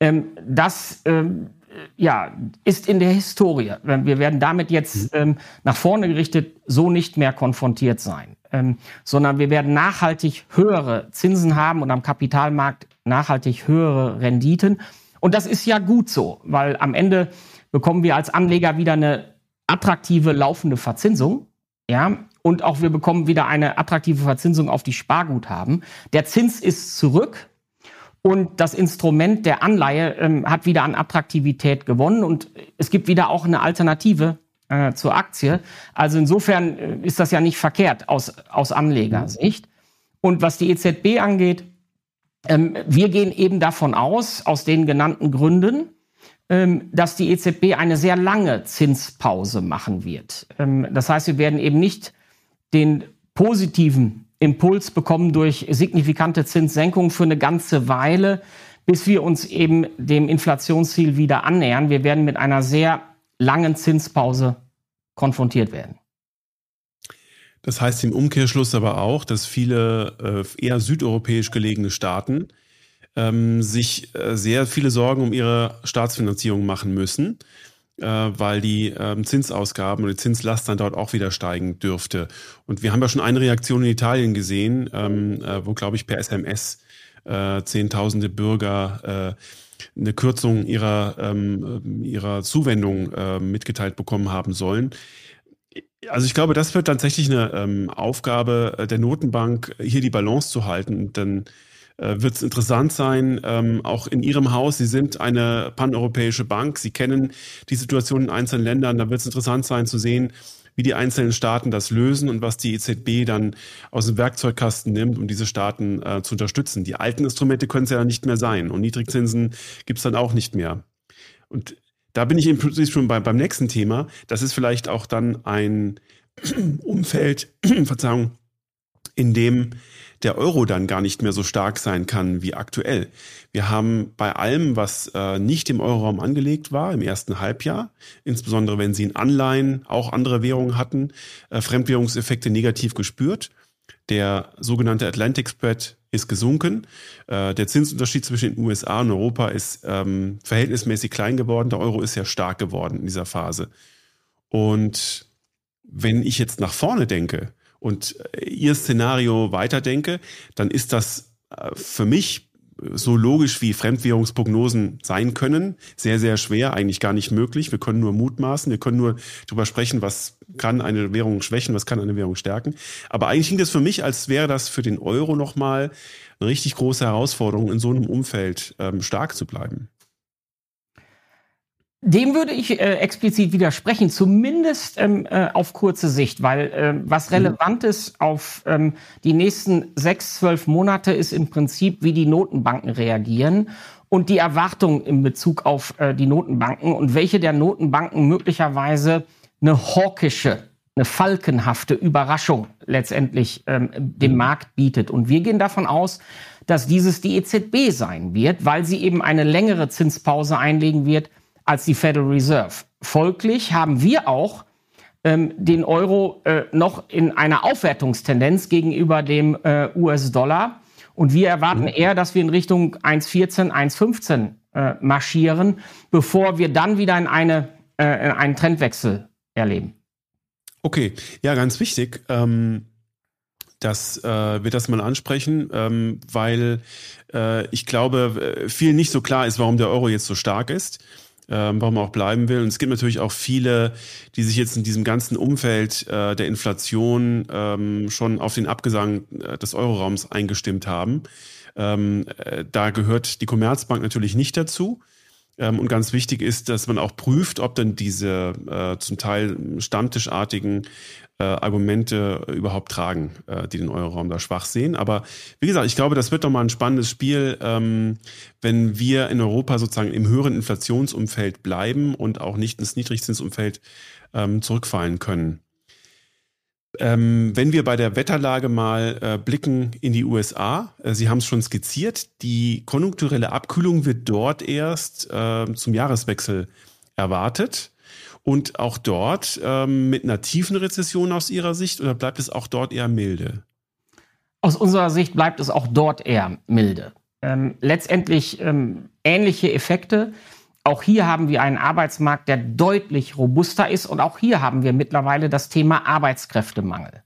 Speaker 3: ähm, das ähm, ja, ist in der Historie. Wir werden damit jetzt mhm. ähm, nach vorne gerichtet so nicht mehr konfrontiert sein, ähm, sondern wir werden nachhaltig höhere Zinsen haben und am Kapitalmarkt nachhaltig höhere Renditen. Und das ist ja gut so, weil am Ende bekommen wir als Anleger wieder eine attraktive laufende Verzinsung. Ja, und auch wir bekommen wieder eine attraktive Verzinsung auf die Sparguthaben. Der Zins ist zurück und das Instrument der Anleihe ähm, hat wieder an Attraktivität gewonnen und es gibt wieder auch eine Alternative äh, zur Aktie. Also insofern äh, ist das ja nicht verkehrt aus, aus Anlegersicht. Und was die EZB angeht, ähm, wir gehen eben davon aus, aus den genannten Gründen, dass die EZB eine sehr lange Zinspause machen wird. Ähm, das heißt, wir werden eben nicht den positiven Impuls bekommen durch signifikante Zinssenkungen für eine ganze Weile, bis wir uns eben dem Inflationsziel wieder annähern. Wir werden mit einer sehr langen Zinspause konfrontiert werden.
Speaker 1: Das heißt im Umkehrschluss aber auch, dass viele äh, eher südeuropäisch gelegene Staaten ähm, sich äh, sehr viele Sorgen um ihre Staatsfinanzierung machen müssen, äh, weil die ähm, Zinsausgaben und die Zinslast dann dort auch wieder steigen dürfte. Und wir haben ja schon eine Reaktion in Italien gesehen, ähm, äh, wo, glaube ich, per SMS äh, Zehntausende Bürger äh, eine Kürzung ihrer, ähm, ihrer Zuwendung äh, mitgeteilt bekommen haben sollen. Also ich glaube, das wird tatsächlich eine ähm, Aufgabe der Notenbank, hier die Balance zu halten. Und dann äh, wird es interessant sein, ähm, auch in Ihrem Haus, Sie sind eine paneuropäische Bank, Sie kennen die Situation in einzelnen Ländern, da wird es interessant sein zu sehen, wie die einzelnen Staaten das lösen und was die EZB dann aus dem Werkzeugkasten nimmt, um diese Staaten äh, zu unterstützen. Die alten Instrumente können es ja nicht mehr sein und Niedrigzinsen gibt es dann auch nicht mehr. Und da bin ich im Prinzip schon bei, beim nächsten Thema. Das ist vielleicht auch dann ein Umfeld, Verzeihung, in dem der Euro dann gar nicht mehr so stark sein kann wie aktuell. Wir haben bei allem, was äh, nicht im Euroraum angelegt war, im ersten Halbjahr, insbesondere wenn sie in Anleihen auch andere Währungen hatten, äh, Fremdwährungseffekte negativ gespürt. Der sogenannte Atlantic Spread ist gesunken. Äh, der Zinsunterschied zwischen den USA und Europa ist ähm, verhältnismäßig klein geworden. Der Euro ist ja stark geworden in dieser Phase. Und wenn ich jetzt nach vorne denke und äh, Ihr Szenario weiterdenke, dann ist das äh, für mich so logisch wie Fremdwährungsprognosen sein können, sehr, sehr schwer, eigentlich gar nicht möglich. Wir können nur mutmaßen, wir können nur darüber sprechen, was kann eine Währung schwächen, was kann eine Währung stärken. Aber eigentlich klingt es für mich, als wäre das für den Euro nochmal eine richtig große Herausforderung, in so einem Umfeld ähm, stark zu bleiben.
Speaker 3: Dem würde ich äh, explizit widersprechen, zumindest ähm, äh, auf kurze Sicht, weil äh, was mhm. relevant ist auf ähm, die nächsten sechs, zwölf Monate ist im Prinzip, wie die Notenbanken reagieren und die Erwartungen in Bezug auf äh, die Notenbanken und welche der Notenbanken möglicherweise eine hawkische, eine falkenhafte Überraschung letztendlich ähm, dem mhm. Markt bietet. Und wir gehen davon aus, dass dieses die EZB sein wird, weil sie eben eine längere Zinspause einlegen wird als die Federal Reserve. Folglich haben wir auch ähm, den Euro äh, noch in einer Aufwertungstendenz gegenüber dem äh, US-Dollar. Und wir erwarten mhm. eher, dass wir in Richtung 1,14, 1,15 äh, marschieren, bevor wir dann wieder in, eine, äh, in einen Trendwechsel erleben.
Speaker 1: Okay, ja, ganz wichtig. Ähm dass äh, wir das mal ansprechen, ähm, weil äh, ich glaube, äh, viel nicht so klar ist, warum der Euro jetzt so stark ist ähm, warum man auch bleiben will. Und es gibt natürlich auch viele, die sich jetzt in diesem ganzen Umfeld äh, der Inflation ähm, schon auf den Abgesang äh, des Euroraums eingestimmt haben. Ähm, äh, da gehört die Commerzbank natürlich nicht dazu. Ähm, und ganz wichtig ist, dass man auch prüft, ob denn diese äh, zum Teil stammtischartigen äh, Argumente überhaupt tragen, äh, die den Euroraum da schwach sehen. Aber wie gesagt, ich glaube, das wird doch mal ein spannendes Spiel, ähm, wenn wir in Europa sozusagen im höheren Inflationsumfeld bleiben und auch nicht ins Niedrigzinsumfeld ähm, zurückfallen können. Ähm, wenn wir bei der Wetterlage mal äh, blicken in die USA, äh, Sie haben es schon skizziert, die konjunkturelle Abkühlung wird dort erst äh, zum Jahreswechsel erwartet. Und auch dort ähm, mit einer tiefen Rezession aus Ihrer Sicht oder bleibt es auch dort eher milde?
Speaker 3: Aus unserer Sicht bleibt es auch dort eher milde. Ähm, letztendlich ähm, ähnliche Effekte. Auch hier haben wir einen Arbeitsmarkt, der deutlich robuster ist. Und auch hier haben wir mittlerweile das Thema Arbeitskräftemangel.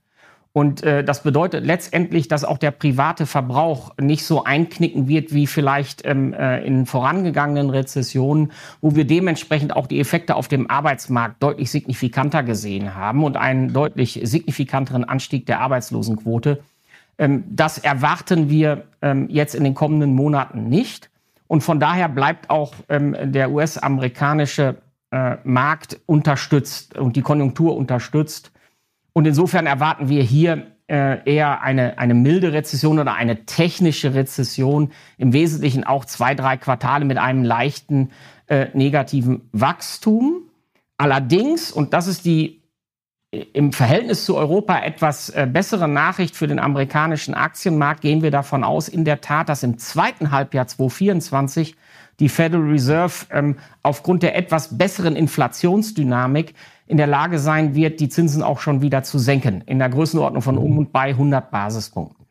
Speaker 3: Und äh, das bedeutet letztendlich, dass auch der private Verbrauch nicht so einknicken wird wie vielleicht ähm, äh, in vorangegangenen Rezessionen, wo wir dementsprechend auch die Effekte auf dem Arbeitsmarkt deutlich signifikanter gesehen haben und einen deutlich signifikanteren Anstieg der Arbeitslosenquote. Ähm, das erwarten wir ähm, jetzt in den kommenden Monaten nicht. Und von daher bleibt auch ähm, der US-amerikanische äh, Markt unterstützt und die Konjunktur unterstützt und insofern erwarten wir hier äh, eher eine, eine milde Rezession oder eine technische Rezession, im Wesentlichen auch zwei, drei Quartale mit einem leichten äh, negativen Wachstum. Allerdings, und das ist die äh, im Verhältnis zu Europa etwas äh, bessere Nachricht für den amerikanischen Aktienmarkt, gehen wir davon aus, in der Tat, dass im zweiten Halbjahr 2024 die Federal Reserve ähm, aufgrund der etwas besseren Inflationsdynamik in der Lage sein wird, die Zinsen auch schon wieder zu senken, in der Größenordnung von um und bei 100 Basispunkten.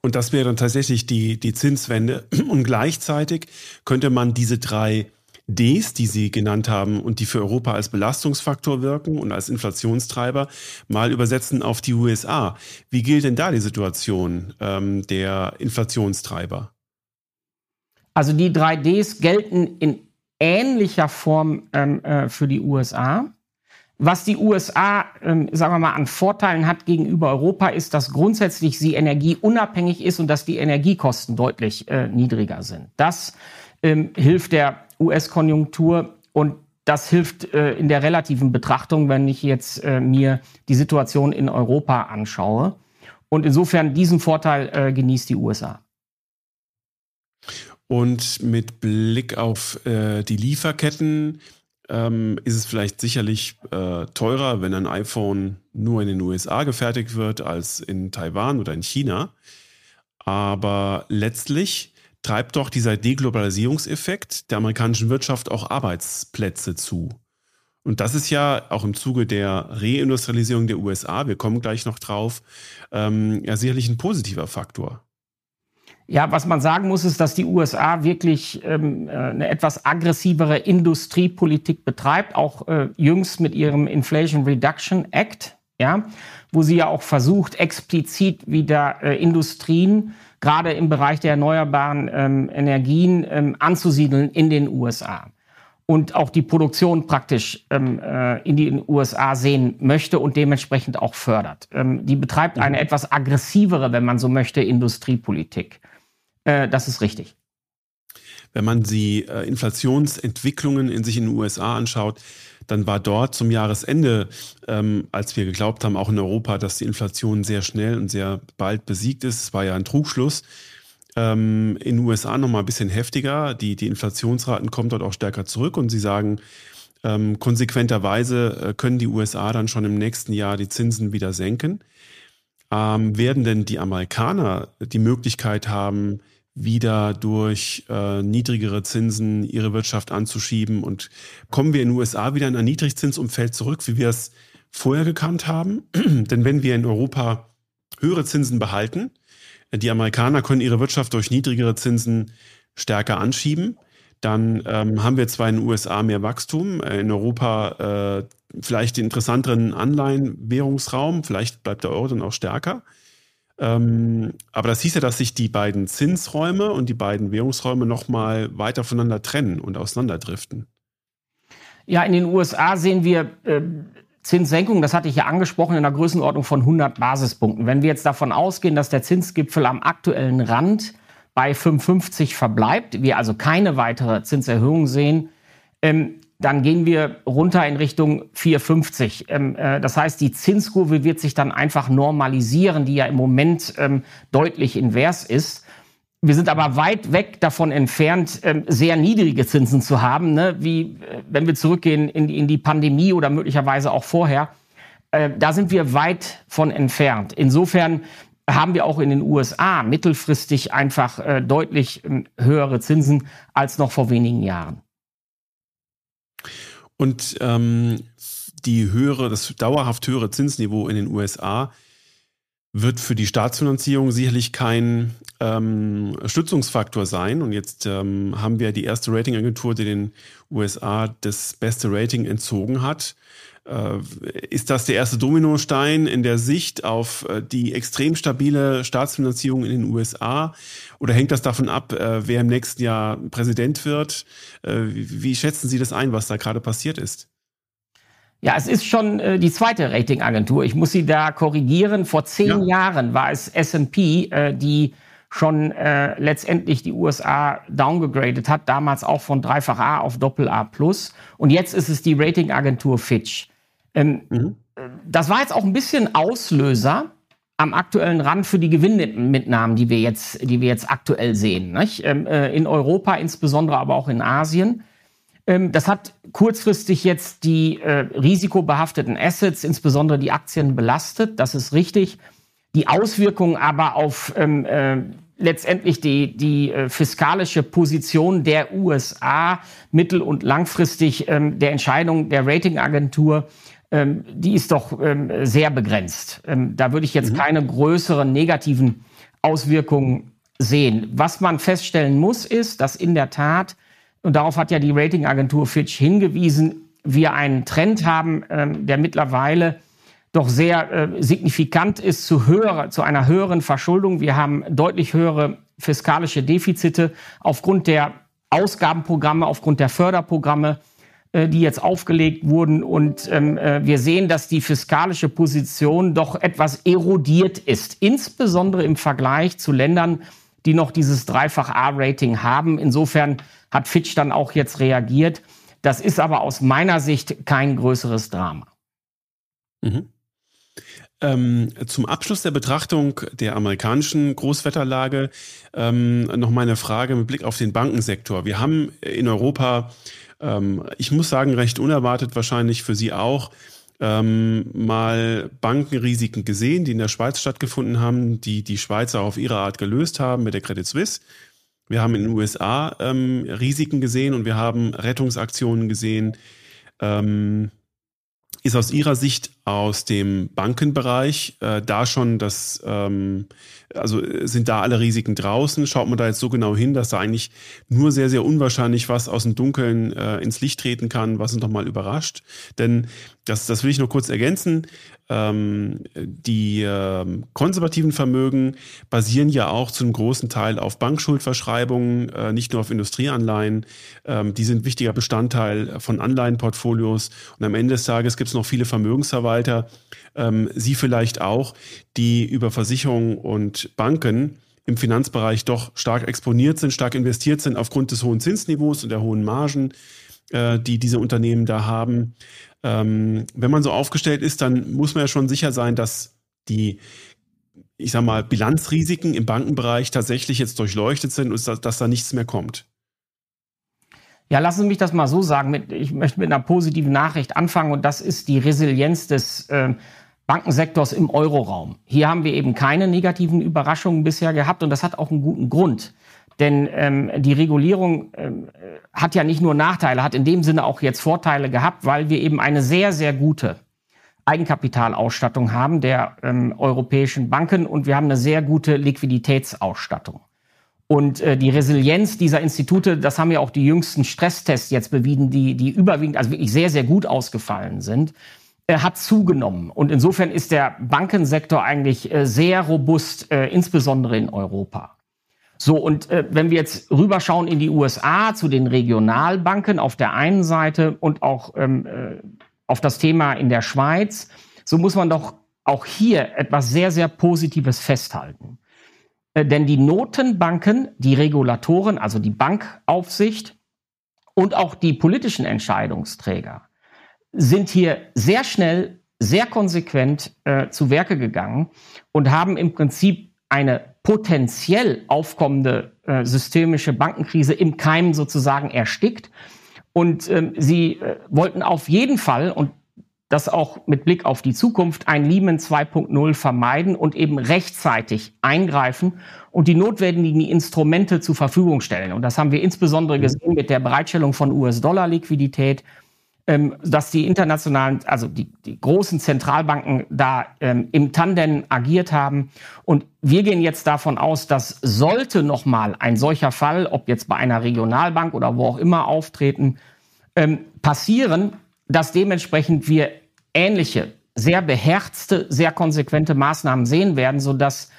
Speaker 1: Und das wäre dann tatsächlich die, die Zinswende. Und gleichzeitig könnte man diese drei Ds, die Sie genannt haben und die für Europa als Belastungsfaktor wirken und als Inflationstreiber, mal übersetzen auf die USA. Wie gilt denn da die Situation ähm, der Inflationstreiber?
Speaker 3: Also die drei Ds gelten in ähnlicher Form ähm, äh, für die USA. Was die USA, ähm, sagen wir mal, an Vorteilen hat gegenüber Europa, ist, dass grundsätzlich sie energieunabhängig ist und dass die Energiekosten deutlich äh, niedriger sind. Das ähm, hilft der US-Konjunktur und das hilft äh, in der relativen Betrachtung, wenn ich jetzt äh, mir die Situation in Europa anschaue. Und insofern diesen Vorteil äh, genießt die USA.
Speaker 1: Und mit Blick auf äh, die Lieferketten ähm, ist es vielleicht sicherlich äh, teurer, wenn ein iPhone nur in den USA gefertigt wird, als in Taiwan oder in China. Aber letztlich treibt doch dieser Deglobalisierungseffekt der amerikanischen Wirtschaft auch Arbeitsplätze zu. Und das ist ja auch im Zuge der Reindustrialisierung der USA, wir kommen gleich noch drauf, ähm, ja sicherlich ein positiver Faktor.
Speaker 3: Ja, was man sagen muss, ist, dass die USA wirklich ähm, äh, eine etwas aggressivere Industriepolitik betreibt, auch äh, jüngst mit ihrem Inflation Reduction Act, ja, wo sie ja auch versucht, explizit wieder äh, Industrien, gerade im Bereich der erneuerbaren ähm, Energien, ähm, anzusiedeln in den USA. Und auch die Produktion praktisch ähm, äh, in die USA sehen möchte und dementsprechend auch fördert. Ähm, die betreibt eine mhm. etwas aggressivere, wenn man so möchte, Industriepolitik. Äh, das ist richtig.
Speaker 1: Wenn man die äh, Inflationsentwicklungen in sich in den USA anschaut, dann war dort zum Jahresende, ähm, als wir geglaubt haben, auch in Europa, dass die Inflation sehr schnell und sehr bald besiegt ist. Es war ja ein Trugschluss. Ähm, in den USA noch mal ein bisschen heftiger. Die, die Inflationsraten kommen dort auch stärker zurück und sie sagen, ähm, konsequenterweise äh, können die USA dann schon im nächsten Jahr die Zinsen wieder senken. Ähm, werden denn die Amerikaner die Möglichkeit haben, wieder durch äh, niedrigere Zinsen ihre Wirtschaft anzuschieben? Und kommen wir in den USA wieder in ein Niedrigzinsumfeld zurück, wie wir es vorher gekannt haben? Denn wenn wir in Europa höhere Zinsen behalten, die Amerikaner können ihre Wirtschaft durch niedrigere Zinsen stärker anschieben, dann ähm, haben wir zwar in den USA mehr Wachstum, äh, in Europa äh, vielleicht den interessanteren Anleihenwährungsraum, vielleicht bleibt der Euro dann auch stärker. Ähm, aber das hieß ja, dass sich die beiden Zinsräume und die beiden Währungsräume nochmal weiter voneinander trennen und auseinanderdriften.
Speaker 3: Ja, in den USA sehen wir äh, Zinssenkungen, das hatte ich ja angesprochen, in der Größenordnung von 100 Basispunkten. Wenn wir jetzt davon ausgehen, dass der Zinsgipfel am aktuellen Rand bei 55 verbleibt, wir also keine weitere Zinserhöhung sehen, ähm, dann gehen wir runter in Richtung 4,50. Ähm, äh, das heißt, die Zinskurve wird sich dann einfach normalisieren, die ja im Moment ähm, deutlich invers ist. Wir sind aber weit weg davon entfernt, ähm, sehr niedrige Zinsen zu haben, ne? wie äh, wenn wir zurückgehen in die, Pandemie oder möglicherweise auch vorher. Äh, da sind wir weit von entfernt. Insofern haben wir auch in den USA mittelfristig einfach äh, deutlich äh, höhere Zinsen als noch vor wenigen Jahren.
Speaker 1: Und ähm, die höhere, das dauerhaft höhere Zinsniveau in den USA wird für die Staatsfinanzierung sicherlich kein ähm, Stützungsfaktor sein. Und jetzt ähm, haben wir die erste Ratingagentur, die den USA das beste Rating entzogen hat. Äh, ist das der erste Dominostein in der Sicht auf äh, die extrem stabile Staatsfinanzierung in den USA? Oder hängt das davon ab, äh, wer im nächsten Jahr Präsident wird? Wie schätzen Sie das ein, was da gerade passiert ist?
Speaker 3: Ja, es ist schon äh, die zweite Ratingagentur. Ich muss Sie da korrigieren. Vor zehn ja. Jahren war es S&P, äh, die schon äh, letztendlich die USA downgegradet hat, damals auch von dreifach A auf Doppel A plus. Und jetzt ist es die Ratingagentur Fitch. Ähm, mhm. Das war jetzt auch ein bisschen Auslöser am aktuellen Rand für die Gewinnmitnahmen, die wir jetzt, die wir jetzt aktuell sehen. Ähm, äh, in Europa insbesondere, aber auch in Asien. Ähm, das hat kurzfristig jetzt die äh, risikobehafteten Assets, insbesondere die Aktien, belastet. Das ist richtig. Die Auswirkungen aber auf ähm, äh, letztendlich die, die äh, fiskalische Position der USA mittel- und langfristig ähm, der Entscheidung der Ratingagentur ähm, die ist doch ähm, sehr begrenzt. Ähm, da würde ich jetzt mhm. keine größeren negativen Auswirkungen sehen. Was man feststellen muss, ist, dass in der Tat, und darauf hat ja die Ratingagentur Fitch hingewiesen, wir einen Trend haben, ähm, der mittlerweile doch sehr äh, signifikant ist zu, höher, zu einer höheren Verschuldung. Wir haben deutlich höhere fiskalische Defizite aufgrund der Ausgabenprogramme, aufgrund der Förderprogramme, die jetzt aufgelegt wurden. Und ähm, äh, wir sehen, dass die fiskalische Position doch etwas erodiert ist, insbesondere im Vergleich zu Ländern, die noch dieses Dreifach A-Rating haben. Insofern hat Fitch dann auch jetzt reagiert. Das ist aber aus meiner Sicht kein größeres Drama.
Speaker 1: Mhm. Ähm, zum Abschluss der Betrachtung der amerikanischen Großwetterlage ähm, noch mal eine Frage mit Blick auf den Bankensektor. Wir haben in Europa, ähm, ich muss sagen, recht unerwartet wahrscheinlich für Sie auch, ähm, mal Bankenrisiken gesehen, die in der Schweiz stattgefunden haben, die die Schweizer auf ihre Art gelöst haben mit der Credit Suisse. Wir haben in den USA ähm, Risiken gesehen und wir haben Rettungsaktionen gesehen. Ähm, ist aus Ihrer Sicht aus dem Bankenbereich äh, da schon das, ähm, also sind da alle Risiken draußen? Schaut man da jetzt so genau hin, dass da eigentlich nur sehr, sehr unwahrscheinlich was aus dem Dunkeln äh, ins Licht treten kann, was uns doch mal überrascht? Denn das, das will ich nur kurz ergänzen. Ähm, die äh, konservativen Vermögen basieren ja auch zu einem großen Teil auf Bankschuldverschreibungen, äh, nicht nur auf Industrieanleihen. Ähm, die sind wichtiger Bestandteil von Anleihenportfolios. Und am Ende des Tages gibt es noch viele Vermögensverwalter, ähm, Sie vielleicht auch, die über Versicherungen und Banken im Finanzbereich doch stark exponiert sind, stark investiert sind aufgrund des hohen Zinsniveaus und der hohen Margen, äh, die diese Unternehmen da haben ähm, wenn man so aufgestellt ist, dann muss man ja schon sicher sein, dass die, ich sag mal, Bilanzrisiken im Bankenbereich tatsächlich jetzt durchleuchtet sind und dass, dass da nichts mehr kommt.
Speaker 3: Ja, lassen Sie mich das mal so sagen. ich möchte mit einer positiven Nachricht anfangen und das ist die Resilienz des äh, Bankensektors im Euroraum. Hier haben wir eben keine negativen Überraschungen bisher gehabt und das hat auch einen guten Grund. Denn ähm, die Regulierung ähm, hat ja nicht nur Nachteile, hat in dem Sinne auch jetzt Vorteile gehabt, weil wir eben eine sehr, sehr gute Eigenkapitalausstattung haben der ähm, europäischen Banken und wir haben eine sehr gute Liquiditätsausstattung. Und äh, die Resilienz dieser Institute, das haben ja auch die jüngsten Stresstests jetzt bewiesen, die, die überwiegend, also wirklich sehr, sehr gut ausgefallen sind, äh, hat zugenommen. Und insofern ist der Bankensektor eigentlich äh, sehr robust, äh, insbesondere in Europa. So, und äh, wenn wir jetzt rüberschauen in die USA zu den Regionalbanken auf der einen Seite und auch ähm, äh, auf das Thema in der Schweiz, so muss man doch auch hier etwas sehr, sehr Positives festhalten. Äh, denn die Notenbanken, die Regulatoren, also die Bankaufsicht und auch die politischen Entscheidungsträger sind hier sehr schnell, sehr konsequent äh, zu Werke gegangen und haben im Prinzip eine potenziell aufkommende äh, systemische Bankenkrise im Keim sozusagen erstickt. Und ähm, sie äh, wollten auf jeden Fall, und das auch mit Blick auf die Zukunft, ein Lehman 2.0 vermeiden und eben rechtzeitig eingreifen und die notwendigen Instrumente zur Verfügung stellen. Und das haben wir insbesondere mhm. gesehen mit der Bereitstellung von US-Dollar-Liquidität, ähm, dass die internationalen, also die, die großen Zentralbanken da ähm, im Tandem agiert haben. Und wir gehen jetzt davon aus, dass sollte nochmal ein solcher Fall, ob jetzt bei einer Regionalbank oder wo auch immer auftreten, ähm, passieren, dass dementsprechend wir ähnliche, sehr beherzte, sehr konsequente Maßnahmen sehen werden, sodass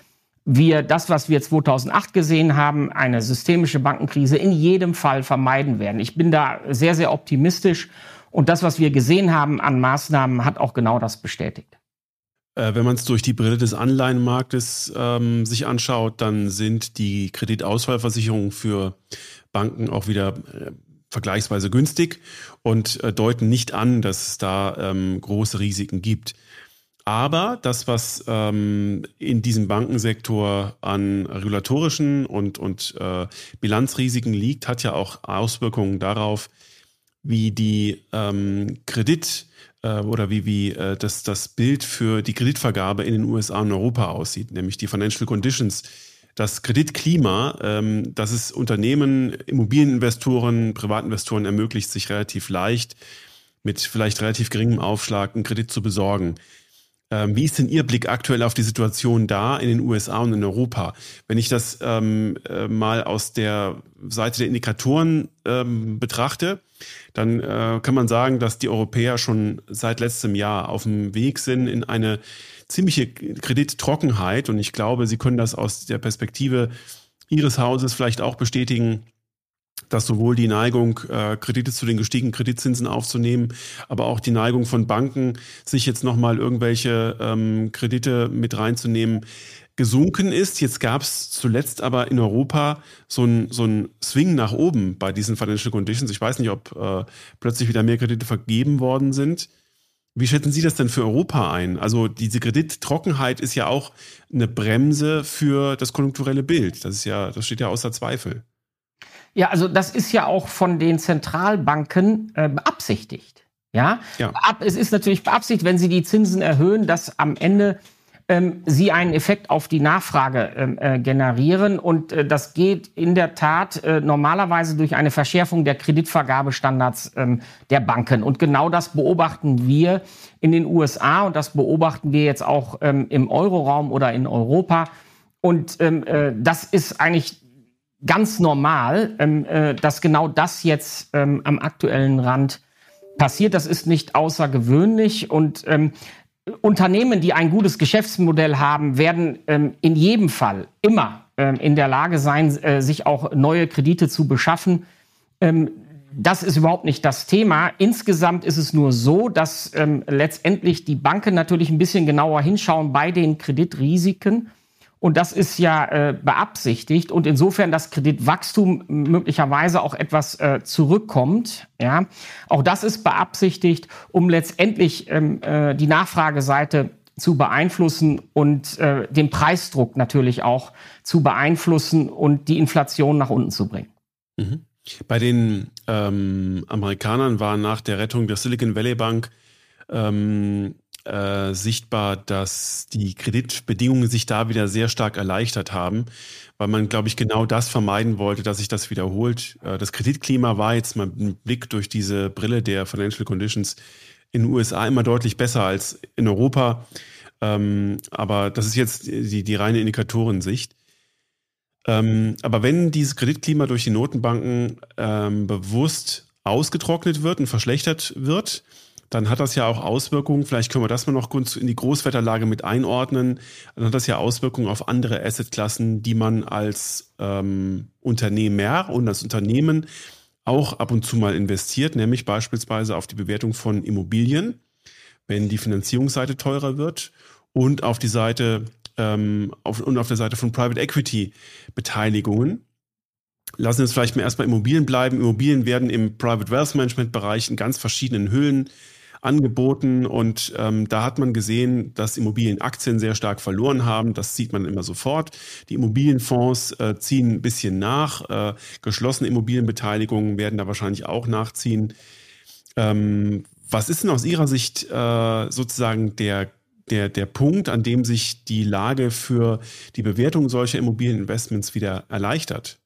Speaker 3: wir das, was wir 2008 gesehen haben, eine systemische Bankenkrise in jedem Fall vermeiden werden. Ich bin da sehr, sehr optimistisch und das, was wir gesehen haben an Maßnahmen, hat auch genau das bestätigt.
Speaker 1: Äh, wenn man es durch die Brille des Anleihenmarktes ähm, sich anschaut, dann sind die Kreditausfallversicherungen für Banken auch wieder äh, vergleichsweise günstig und äh, deuten nicht an, dass es da ähm, große Risiken gibt. Aber das, was ähm, in diesem Bankensektor an regulatorischen und, und äh, Bilanzrisiken liegt, hat ja auch Auswirkungen darauf, wie die ähm, Kredit äh, oder wie, wie äh, das, das Bild für die Kreditvergabe in den USA und Europa aussieht, nämlich die Financial Conditions. Das Kreditklima, ähm, das es Unternehmen, Immobilieninvestoren, Privatinvestoren ermöglicht, sich relativ leicht mit vielleicht relativ geringem Aufschlag einen Kredit zu besorgen. Ähm, wie ist denn Ihr Blick aktuell auf die Situation da in den USA und in Europa? Wenn ich das ähm, äh, mal aus der Seite der Indikatoren ähm, betrachte, dann äh, kann man sagen, dass die Europäer schon seit letztem Jahr auf dem Weg sind in eine ziemliche Kredittrockenheit. Und ich glaube, Sie können das aus der Perspektive Ihres Hauses vielleicht auch bestätigen, dass sowohl die Neigung, äh, Kredite zu den gestiegenen Kreditzinsen aufzunehmen, aber auch die Neigung von Banken, sich jetzt nochmal irgendwelche ähm, Kredite mit reinzunehmen, gesunken ist. Jetzt gab es zuletzt aber in Europa so ein, so Swing nach oben bei diesen Financial Conditions. Ich weiß nicht, ob äh, plötzlich wieder mehr Kredite vergeben worden sind. Wie schätzen Sie das denn für Europa ein? Also diese Kredittrockenheit ist ja auch eine Bremse für das konjunkturelle Bild. Das ist ja, das steht ja außer Zweifel.
Speaker 3: Ja, also das ist ja auch von den Zentralbanken äh, beabsichtigt. Ja, ja. es ist natürlich beabsichtigt, wenn sie die Zinsen erhöhen, dass am Ende ähm, sie einen Effekt auf die Nachfrage ähm, äh, generieren. Und äh, das geht in der Tat äh, normalerweise durch eine Verschärfung der Kreditvergabestandards ähm, der Banken. Und genau das beobachten wir in den USA und das beobachten wir jetzt auch ähm, im Euroraum oder in Europa. Und ähm, äh, das ist eigentlich ganz normal, ähm, äh, dass genau das jetzt ähm, am aktuellen Rand passiert. Das ist nicht außergewöhnlich und ähm, Unternehmen, die ein gutes Geschäftsmodell haben, werden ähm, in jedem Fall immer ähm, in der Lage sein, äh, sich auch neue Kredite zu beschaffen. Ähm, das ist überhaupt nicht das Thema. Insgesamt ist es nur so, dass letztendlich die Banken natürlich ein bisschen genauer hinschauen bei den Kreditrisiken und das ist ja äh, beabsichtigt und insofern das Kreditwachstum möglicherweise auch etwas äh, zurückkommt. Ja, auch das ist beabsichtigt, um letztendlich ähm, äh, die Nachfrageseite zu beeinflussen und äh, den Preisdruck natürlich auch zu beeinflussen und die Inflation nach unten zu bringen.
Speaker 1: Mhm. Bei den ähm, Amerikanern war nach der Rettung der Silicon Valley Bank ähm, äh, sichtbar, dass die Kreditbedingungen sich da wieder sehr stark erleichtert haben, weil man, glaube ich, genau das vermeiden wollte, dass sich das wiederholt. Äh, das Kreditklima war jetzt mal mit Blick durch diese Brille der Financial Conditions in den USA immer deutlich besser als in Europa. Ähm, aber das ist jetzt die, die reine Indikatorensicht. Ähm, aber wenn dieses Kreditklima durch die Notenbanken ähm, bewusst ausgetrocknet wird und verschlechtert wird, dann hat das ja auch Auswirkungen, vielleicht können wir das mal noch in die Großwetterlage mit einordnen, dann hat das ja Auswirkungen auf andere Assetklassen, die man als ähm, Unternehmer und als Unternehmen auch ab und zu mal investiert, nämlich beispielsweise auf die Bewertung von Immobilien, wenn die Finanzierungsseite teurer wird und auf die Seite ähm, auf, und auf der Seite von Private Equity Beteiligungen. Lassen wir uns vielleicht mal erstmal Immobilien bleiben. Immobilien werden im Private Wealth Management Bereich in ganz verschiedenen Hüllen angeboten und ähm, da hat man gesehen, dass Immobilienaktien sehr stark verloren haben. Das sieht man immer sofort. Die Immobilienfonds äh, ziehen ein bisschen nach. Äh, geschlossene Immobilienbeteiligungen werden da wahrscheinlich auch nachziehen. Ähm, was ist denn aus Ihrer Sicht äh, sozusagen der der, der Punkt, an dem sich die Lage für die Bewertung solcher Immobilieninvestments wieder erleichtert?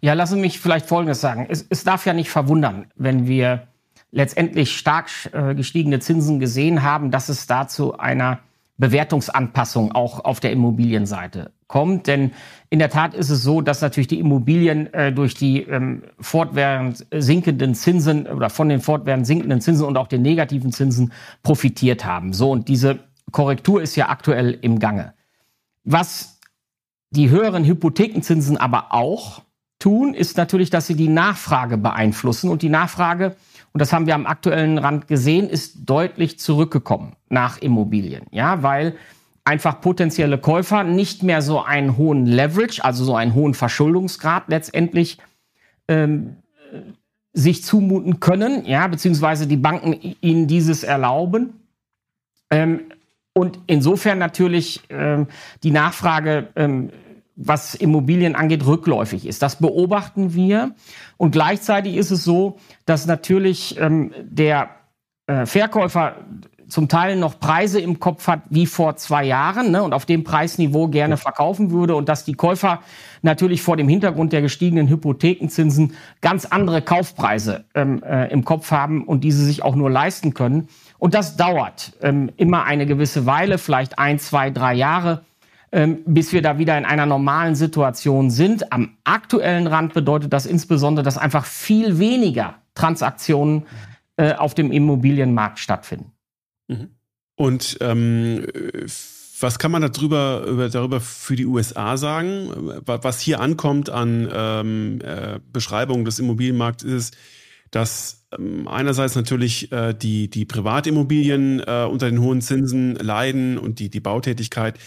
Speaker 3: Ja, lassen Sie mich vielleicht Folgendes sagen. Es, es darf ja nicht verwundern, wenn wir letztendlich stark äh, gestiegene Zinsen gesehen haben, dass es dazu einer Bewertungsanpassung auch auf der Immobilienseite kommt. Denn in der Tat ist es so, dass natürlich die Immobilien äh, durch die ähm, fortwährend sinkenden Zinsen oder von den fortwährend sinkenden Zinsen und auch den negativen Zinsen profitiert haben. So, und diese Korrektur ist ja aktuell im Gange. Was die höheren Hypothekenzinsen aber auch tun, ist natürlich, dass sie die Nachfrage beeinflussen und die Nachfrage und das haben wir am aktuellen Rand gesehen, ist deutlich zurückgekommen nach Immobilien. Ja, weil einfach potenzielle Käufer nicht mehr so einen hohen Leverage, also so einen hohen Verschuldungsgrad letztendlich ähm, sich zumuten können, ja, beziehungsweise die Banken ihnen dieses erlauben. Ähm, und insofern natürlich ähm, die Nachfrage ähm, was Immobilien angeht, rückläufig ist. Das beobachten wir. Und gleichzeitig ist es so, dass natürlich ähm, der äh, Verkäufer zum Teil noch Preise im Kopf hat wie vor zwei Jahren ne, und auf dem Preisniveau gerne verkaufen würde und dass die Käufer natürlich vor dem Hintergrund der gestiegenen Hypothekenzinsen ganz andere Kaufpreise ähm, äh, im Kopf haben und diese sich auch nur leisten können. Und das dauert ähm, immer eine gewisse Weile, vielleicht ein, zwei, drei Jahre, ähm, bis wir da wieder in einer normalen Situation sind. Am aktuellen Rand bedeutet das insbesondere, dass einfach viel weniger Transaktionen äh, auf dem Immobilienmarkt stattfinden.
Speaker 1: Mhm. Und ähm, was kann man darüber, über, darüber für die USA sagen? Was hier ankommt an ähm, äh, Beschreibung des Immobilienmarkts ist, dass ähm, einerseits natürlich äh, die, die Privatimmobilien äh, unter den hohen Zinsen leiden und die, die Bautätigkeit.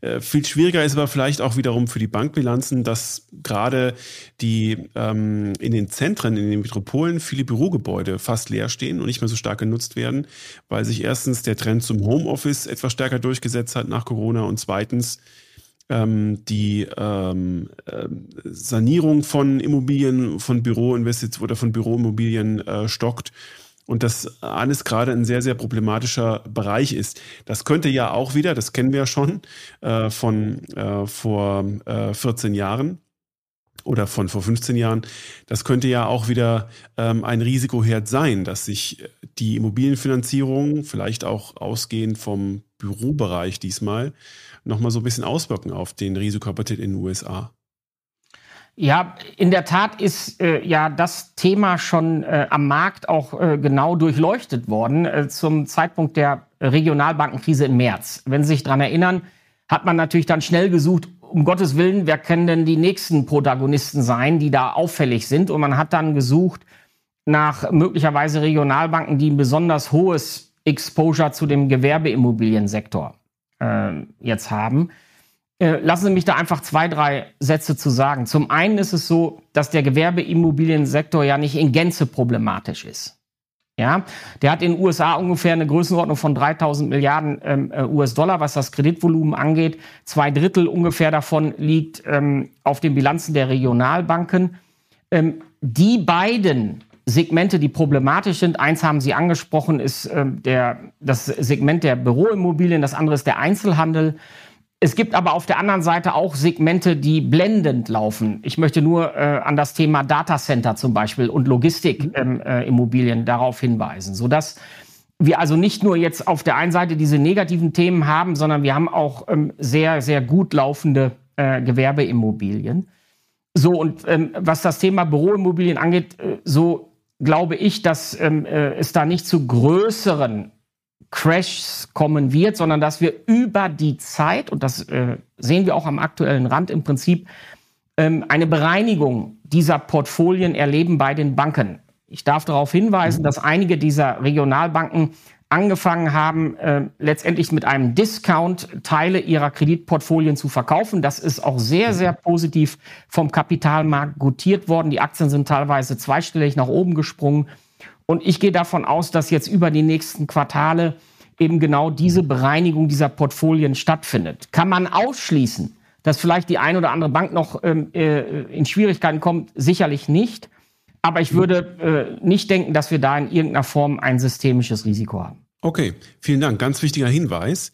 Speaker 1: Äh, viel schwieriger ist aber vielleicht auch wiederum für die Bankbilanzen, dass gerade die ähm, in den Zentren, in den Metropolen viele Bürogebäude fast leer stehen und nicht mehr so stark genutzt werden, weil sich erstens der Trend zum Homeoffice etwas stärker durchgesetzt hat nach Corona und zweitens ähm, die ähm, äh, Sanierung von Immobilien, von Büroinvestitionen oder von Büroimmobilien äh, stockt und das alles gerade ein sehr, sehr problematischer Bereich ist. Das könnte ja auch wieder, das kennen wir ja schon äh, von äh, vor äh, 14 Jahren oder von vor 15 Jahren, das könnte ja auch wieder ähm, ein Risikoherd sein, dass sich die Immobilienfinanzierung, vielleicht auch ausgehend vom Bürobereich diesmal, nochmal so ein bisschen auswirken auf den Risikoappetit in den USA.
Speaker 3: Ja, in der Tat ist äh, ja das Thema schon äh, am Markt auch äh, genau durchleuchtet worden äh, zum Zeitpunkt der Regionalbankenkrise im März. Wenn Sie sich dran erinnern, hat man natürlich dann schnell gesucht, um Gottes Willen, wer können denn die nächsten Protagonisten sein, die da auffällig sind? Und man hat dann gesucht nach möglicherweise Regionalbanken, die ein besonders hohes Exposure zu dem Gewerbeimmobiliensektor äh, jetzt haben. Äh, lassen Sie mich da einfach zwei, drei Sätze zu sagen. Zum einen ist es so, dass der Gewerbeimmobiliensektor ja nicht in Gänze problematisch ist. Ja, der hat in den USA ungefähr eine Größenordnung von 3000 Milliarden ähm, äh, US-Dollar, was das Kreditvolumen angeht. Zwei Drittel ungefähr davon liegt ähm, auf den Bilanzen der Regionalbanken. Ähm, die beiden Segmente, die problematisch sind, eins haben Sie angesprochen, ist ähm, der, das Segment der Büroimmobilien, das andere ist der Einzelhandel. Es gibt aber auf der anderen Seite auch Segmente, die blendend laufen. Ich möchte nur äh, an das Thema Datacenter zum Beispiel und Logistikimmobilien ähm, äh, darauf hinweisen, sodass wir also nicht nur jetzt auf der einen Seite diese negativen Themen haben, sondern wir haben auch ähm, sehr, sehr gut laufende äh, Gewerbeimmobilien. So, und ähm, was das Thema Büroimmobilien angeht, äh, so glaube ich, dass ähm, äh, es da nicht zu größeren Crashs kommen wird, sondern dass wir über die Zeit, und das äh, sehen wir auch am aktuellen Rand im Prinzip, ähm, eine Bereinigung dieser Portfolien erleben bei den Banken. Ich darf darauf hinweisen, dass einige dieser Regionalbanken angefangen haben, äh, letztendlich mit einem Discount Teile ihrer Kreditportfolien zu verkaufen. Das ist auch sehr, sehr positiv vom Kapitalmarkt gutiert worden. Die Aktien sind teilweise zweistellig nach oben gesprungen. Und ich gehe davon aus, dass jetzt über die nächsten Quartale eben genau diese Bereinigung dieser Portfolien stattfindet. Kann man ausschließen, dass vielleicht die eine oder andere Bank noch ähm, äh, in Schwierigkeiten kommt? Sicherlich nicht. Aber ich würde äh, nicht denken, dass wir da in irgendeiner Form ein systemisches Risiko haben.
Speaker 1: Okay, vielen Dank. Ganz wichtiger Hinweis.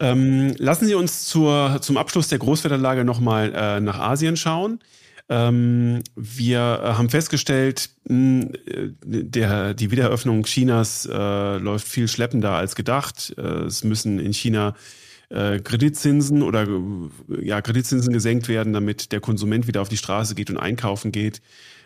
Speaker 1: Ähm, lassen Sie uns zur, zum Abschluss der Großwetterlage nochmal äh, nach Asien schauen. Ähm, wir äh, haben festgestellt, mh, äh, der, die Wiedereröffnung Chinas äh, läuft viel schleppender als gedacht. Äh, es müssen in China äh, Kreditzinsen oder ja, Kreditzinsen gesenkt werden, damit der Konsument wieder auf die Straße geht und einkaufen geht.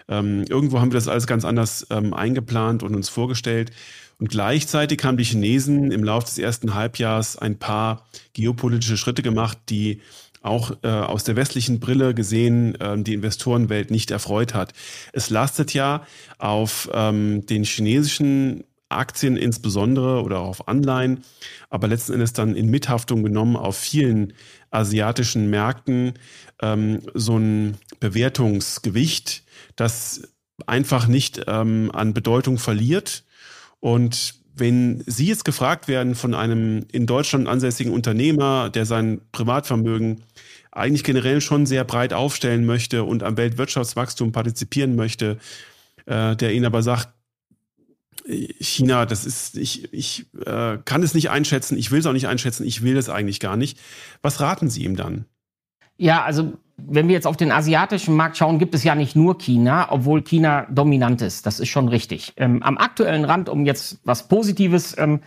Speaker 1: Ähm, irgendwo haben wir das alles ganz anders ähm, eingeplant und uns vorgestellt. Und gleichzeitig haben die Chinesen im Laufe des ersten Halbjahres ein paar geopolitische Schritte gemacht, die auch äh, aus der westlichen Brille gesehen ähm, die Investorenwelt nicht erfreut hat. Es lastet ja auf ähm, den chinesischen Aktien insbesondere oder auf Anleihen, aber letzten Endes dann in Mithaftung genommen auf vielen asiatischen Märkten ähm, so ein Bewertungsgewicht, das einfach nicht ähm, an Bedeutung verliert. Und wenn Sie jetzt gefragt werden von einem in Deutschland ansässigen Unternehmer, der sein Privatvermögen eigentlich generell schon sehr breit aufstellen möchte und am Weltwirtschaftswachstum partizipieren möchte, äh, der Ihnen aber sagt, China, das ist, ich, ich äh, kann es nicht einschätzen, ich will es auch nicht einschätzen, ich will es eigentlich gar nicht. Was raten Sie ihm dann?
Speaker 3: Ja, also wenn wir jetzt auf den asiatischen Markt schauen, gibt es ja nicht nur China, obwohl China dominant ist. Das ist schon richtig. Ähm, am aktuellen Rand, um jetzt was Positives ähm,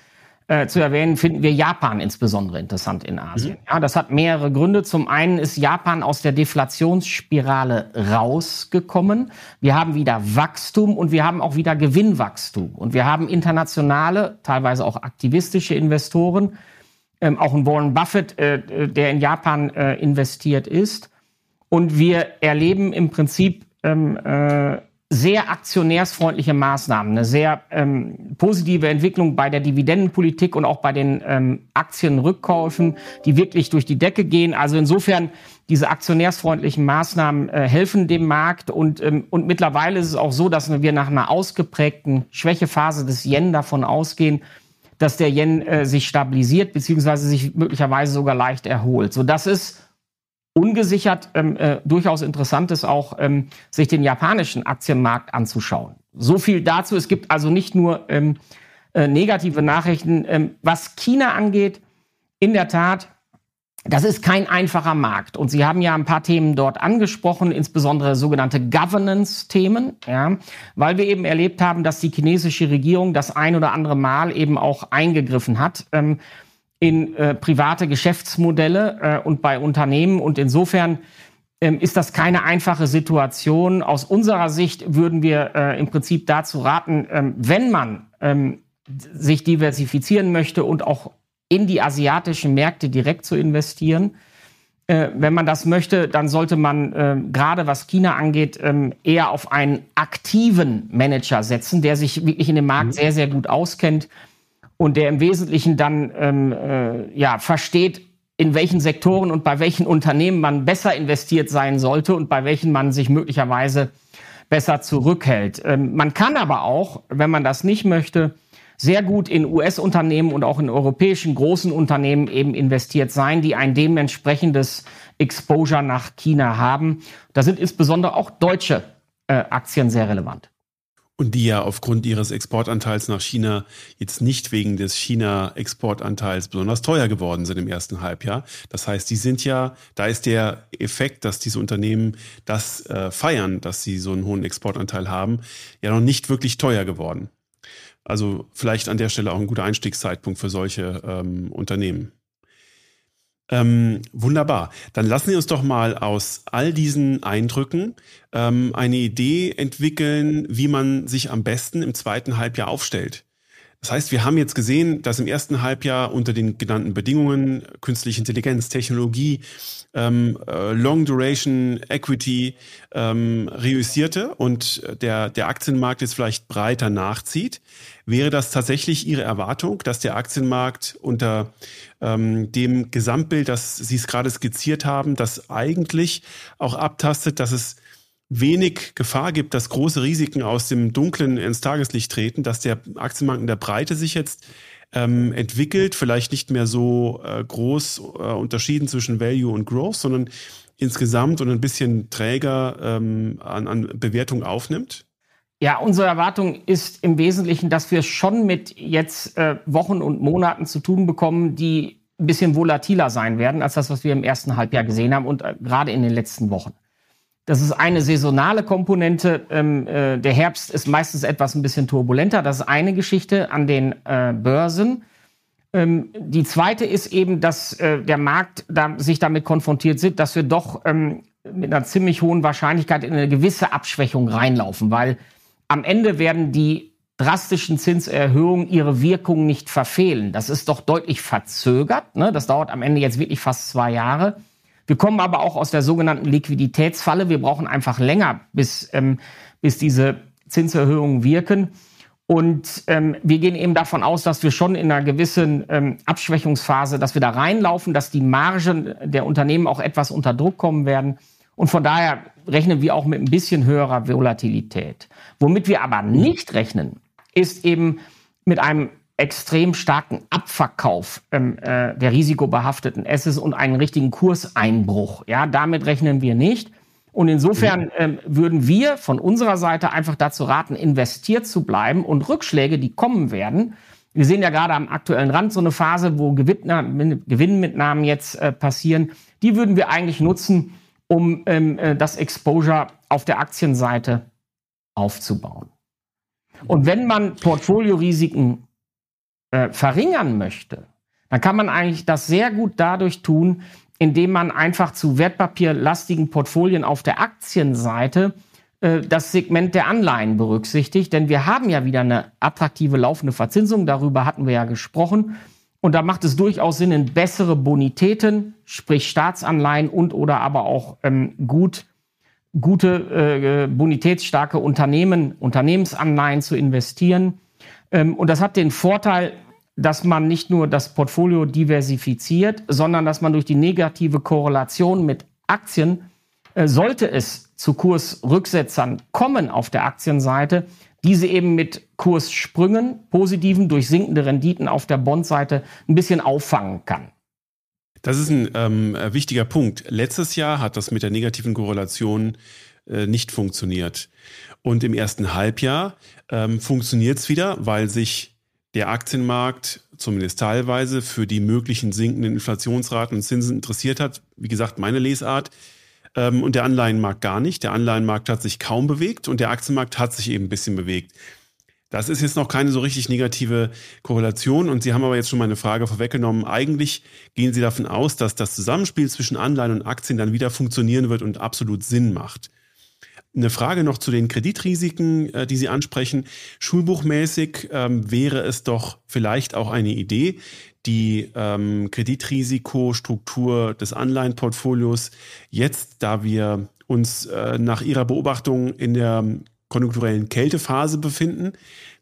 Speaker 3: äh, zu erwähnen, finden wir Japan insbesondere interessant in Asien. Mhm. Ja, das hat mehrere Gründe. Zum einen ist Japan aus der Deflationsspirale rausgekommen. Wir haben wieder Wachstum und wir haben auch wieder Gewinnwachstum. Und wir haben internationale, teilweise auch aktivistische Investoren, ähm, auch ein Warren Buffett, äh, äh der in Japan äh, investiert ist. Und wir erleben im Prinzip ähm, äh, sehr aktionärsfreundliche Maßnahmen, eine sehr ähm, positive Entwicklung bei der Dividendenpolitik und auch bei den ähm, Aktienrückkäufen, die wirklich durch die Decke gehen. Also insofern diese aktionärsfreundlichen Maßnahmen äh, helfen dem Markt und, ähm, und mittlerweile ist es auch so, dass wir nach einer ausgeprägten Schwächephase des Yen davon ausgehen, dass der Yen äh, sich stabilisiert beziehungsweise sich möglicherweise sogar leicht erholt. So, das ist ungesichert ähm, äh, durchaus interessant ist, auch ähm, sich den japanischen Aktienmarkt anzuschauen. So viel dazu. Es gibt also nicht nur ähm, äh, negative Nachrichten. Ähm, was China angeht, in der Tat, das ist kein einfacher Markt. Und Sie haben ja ein paar Themen dort angesprochen, insbesondere sogenannte Governance-Themen, ja, weil wir eben erlebt haben, dass die chinesische Regierung das ein oder andere Mal eben auch eingegriffen hat. Ähm, in äh, private Geschäftsmodelle äh, und bei Unternehmen. Und insofern ähm, ist das keine einfache Situation. Aus unserer Sicht würden wir äh, im Prinzip dazu raten, ähm, wenn man ähm, sich diversifizieren möchte und auch in die asiatischen Märkte direkt zu investieren, äh, wenn man das möchte, dann sollte man äh, gerade was China angeht ähm, eher auf einen aktiven Manager setzen, der sich wirklich in dem Markt mhm. sehr, sehr gut auskennt und der im Wesentlichen dann ähm, äh, ja, versteht, in welchen Sektoren und bei welchen Unternehmen man besser investiert sein sollte und bei welchen man sich möglicherweise besser zurückhält. Ähm, man kann aber auch, wenn man das nicht möchte, sehr gut in US-Unternehmen und auch in europäischen großen Unternehmen eben investiert sein, die ein dementsprechendes Exposure nach China haben. Da sind insbesondere auch deutsche äh, Aktien sehr relevant.
Speaker 1: Und die ja aufgrund ihres Exportanteils nach China jetzt nicht wegen des China-Exportanteils besonders teuer geworden sind im ersten Halbjahr. Das heißt, die sind ja, da ist der Effekt, dass diese Unternehmen das äh, feiern, dass sie so einen hohen Exportanteil haben, ja noch nicht wirklich teuer geworden. Also vielleicht an der Stelle auch ein guter Einstiegszeitpunkt für solche ähm, Unternehmen. Ähm, wunderbar. Dann lassen Sie uns doch mal aus all diesen Eindrücken ähm, eine Idee entwickeln, wie man sich am besten im zweiten Halbjahr aufstellt. Das heißt, wir haben jetzt gesehen, dass im ersten Halbjahr unter den genannten Bedingungen künstliche Intelligenz, Technologie, ähm, äh, Long Duration Equity ähm, reüssierte und der, der Aktienmarkt jetzt vielleicht breiter nachzieht. Wäre das tatsächlich Ihre Erwartung, dass der Aktienmarkt unter ähm, dem Gesamtbild, das Sie es gerade skizziert haben, das eigentlich auch abtastet, dass es wenig Gefahr gibt, dass große Risiken aus dem Dunklen ins Tageslicht treten, dass der Aktienmarkt in der Breite sich jetzt ähm, entwickelt, vielleicht nicht mehr so äh, groß äh, unterschieden zwischen Value und Growth, sondern insgesamt und ein bisschen träger ähm, an, an Bewertung aufnimmt?
Speaker 3: Ja, unsere Erwartung ist im Wesentlichen, dass wir schon mit jetzt äh, Wochen und Monaten zu tun bekommen, die ein bisschen volatiler sein werden als das, was wir im ersten Halbjahr gesehen haben und äh, gerade in den letzten Wochen. Das ist eine saisonale Komponente. Ähm, äh, der Herbst ist meistens etwas ein bisschen turbulenter. Das ist eine Geschichte an den äh, Börsen. Ähm, die zweite ist eben, dass äh, der Markt da, sich damit konfrontiert sieht, dass wir doch ähm, mit einer ziemlich hohen Wahrscheinlichkeit in eine gewisse Abschwächung reinlaufen, weil am Ende werden die drastischen Zinserhöhungen ihre Wirkung nicht verfehlen. Das ist doch deutlich verzögert. Ne? Das dauert am Ende jetzt wirklich fast zwei Jahre. Wir kommen aber auch aus der sogenannten Liquiditätsfalle. Wir brauchen einfach länger, bis, ähm, bis diese Zinserhöhungen wirken. Und ähm, wir gehen eben davon aus, dass wir schon in einer gewissen ähm, Abschwächungsphase, dass wir da reinlaufen, dass die Margen der Unternehmen auch etwas unter Druck kommen werden. Und von daher rechnen wir auch mit ein bisschen höherer Volatilität. Womit wir aber nicht rechnen, ist eben mit einem extrem starken Abverkauf ähm, äh, der risikobehafteten Assets und einen richtigen Kurseinbruch. Ja, damit rechnen wir nicht. Und insofern ähm, würden wir von unserer Seite einfach dazu raten, investiert zu bleiben und Rückschläge, die kommen werden. Wir sehen ja gerade am aktuellen Rand so eine Phase, wo Gewinnmitnahmen jetzt äh, passieren. Die würden wir eigentlich nutzen, um ähm, äh, das Exposure auf der Aktienseite aufzubauen. Und wenn man Portfoliorisiken äh, verringern möchte, dann kann man eigentlich das sehr gut dadurch tun, indem man einfach zu wertpapierlastigen Portfolien auf der Aktienseite äh, das Segment der Anleihen berücksichtigt. Denn wir haben ja wieder eine attraktive laufende Verzinsung, darüber hatten wir ja gesprochen. Und da macht es durchaus Sinn, in bessere Bonitäten, sprich Staatsanleihen und oder aber auch ähm, gut, gute, äh, bonitätsstarke Unternehmen, Unternehmensanleihen zu investieren. Ähm, und das hat den Vorteil, dass man nicht nur das Portfolio diversifiziert, sondern dass man durch die negative Korrelation mit Aktien, äh, sollte es zu Kursrücksetzern kommen auf der Aktienseite, diese eben mit Kurssprüngen, positiven durch sinkende Renditen auf der Bondseite ein bisschen auffangen kann.
Speaker 1: Das ist ein ähm, wichtiger Punkt. Letztes Jahr hat das mit der negativen Korrelation äh, nicht funktioniert. Und im ersten Halbjahr ähm, funktioniert es wieder, weil sich der Aktienmarkt zumindest teilweise für die möglichen sinkenden Inflationsraten und Zinsen interessiert hat. Wie gesagt, meine Lesart. Ähm, und der Anleihenmarkt gar nicht. Der Anleihenmarkt hat sich kaum bewegt und der Aktienmarkt hat sich eben ein bisschen bewegt. Das ist jetzt noch keine so richtig negative Korrelation und Sie haben aber jetzt schon meine Frage vorweggenommen. Eigentlich gehen Sie davon aus, dass das Zusammenspiel zwischen Anleihen und Aktien dann wieder funktionieren wird und absolut Sinn macht. Eine Frage noch zu den Kreditrisiken, äh, die Sie ansprechen. Schulbuchmäßig ähm, wäre es doch vielleicht auch eine Idee, die ähm, Kreditrisikostruktur des Anleihenportfolios jetzt, da wir uns äh, nach Ihrer Beobachtung in der konjunkturellen Kältephase befinden,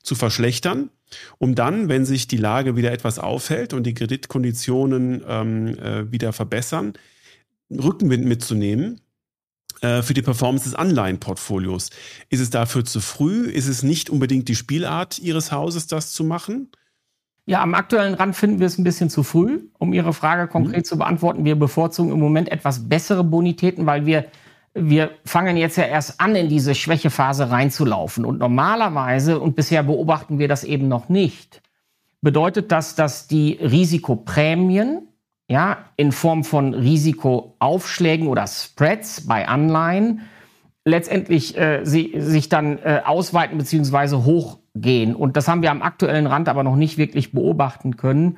Speaker 1: zu verschlechtern, um dann, wenn sich die Lage wieder etwas aufhält und die Kreditkonditionen ähm, äh, wieder verbessern, Rückenwind mitzunehmen äh, für die Performance des Anleihenportfolios. Ist es dafür zu früh? Ist es nicht unbedingt die Spielart Ihres Hauses, das zu machen?
Speaker 3: Ja, am aktuellen Rand finden wir es ein bisschen zu früh, um Ihre Frage konkret mhm. zu beantworten. Wir bevorzugen im Moment etwas bessere Bonitäten, weil wir, wir fangen jetzt ja erst an, in diese Schwächephase reinzulaufen. Und normalerweise, und bisher beobachten wir das eben noch nicht, bedeutet das, dass die Risikoprämien ja, in Form von Risikoaufschlägen oder Spreads bei Anleihen letztendlich äh, sie, sich dann äh, ausweiten bzw. hochgehen. Und das haben wir am aktuellen Rand aber noch nicht wirklich beobachten können.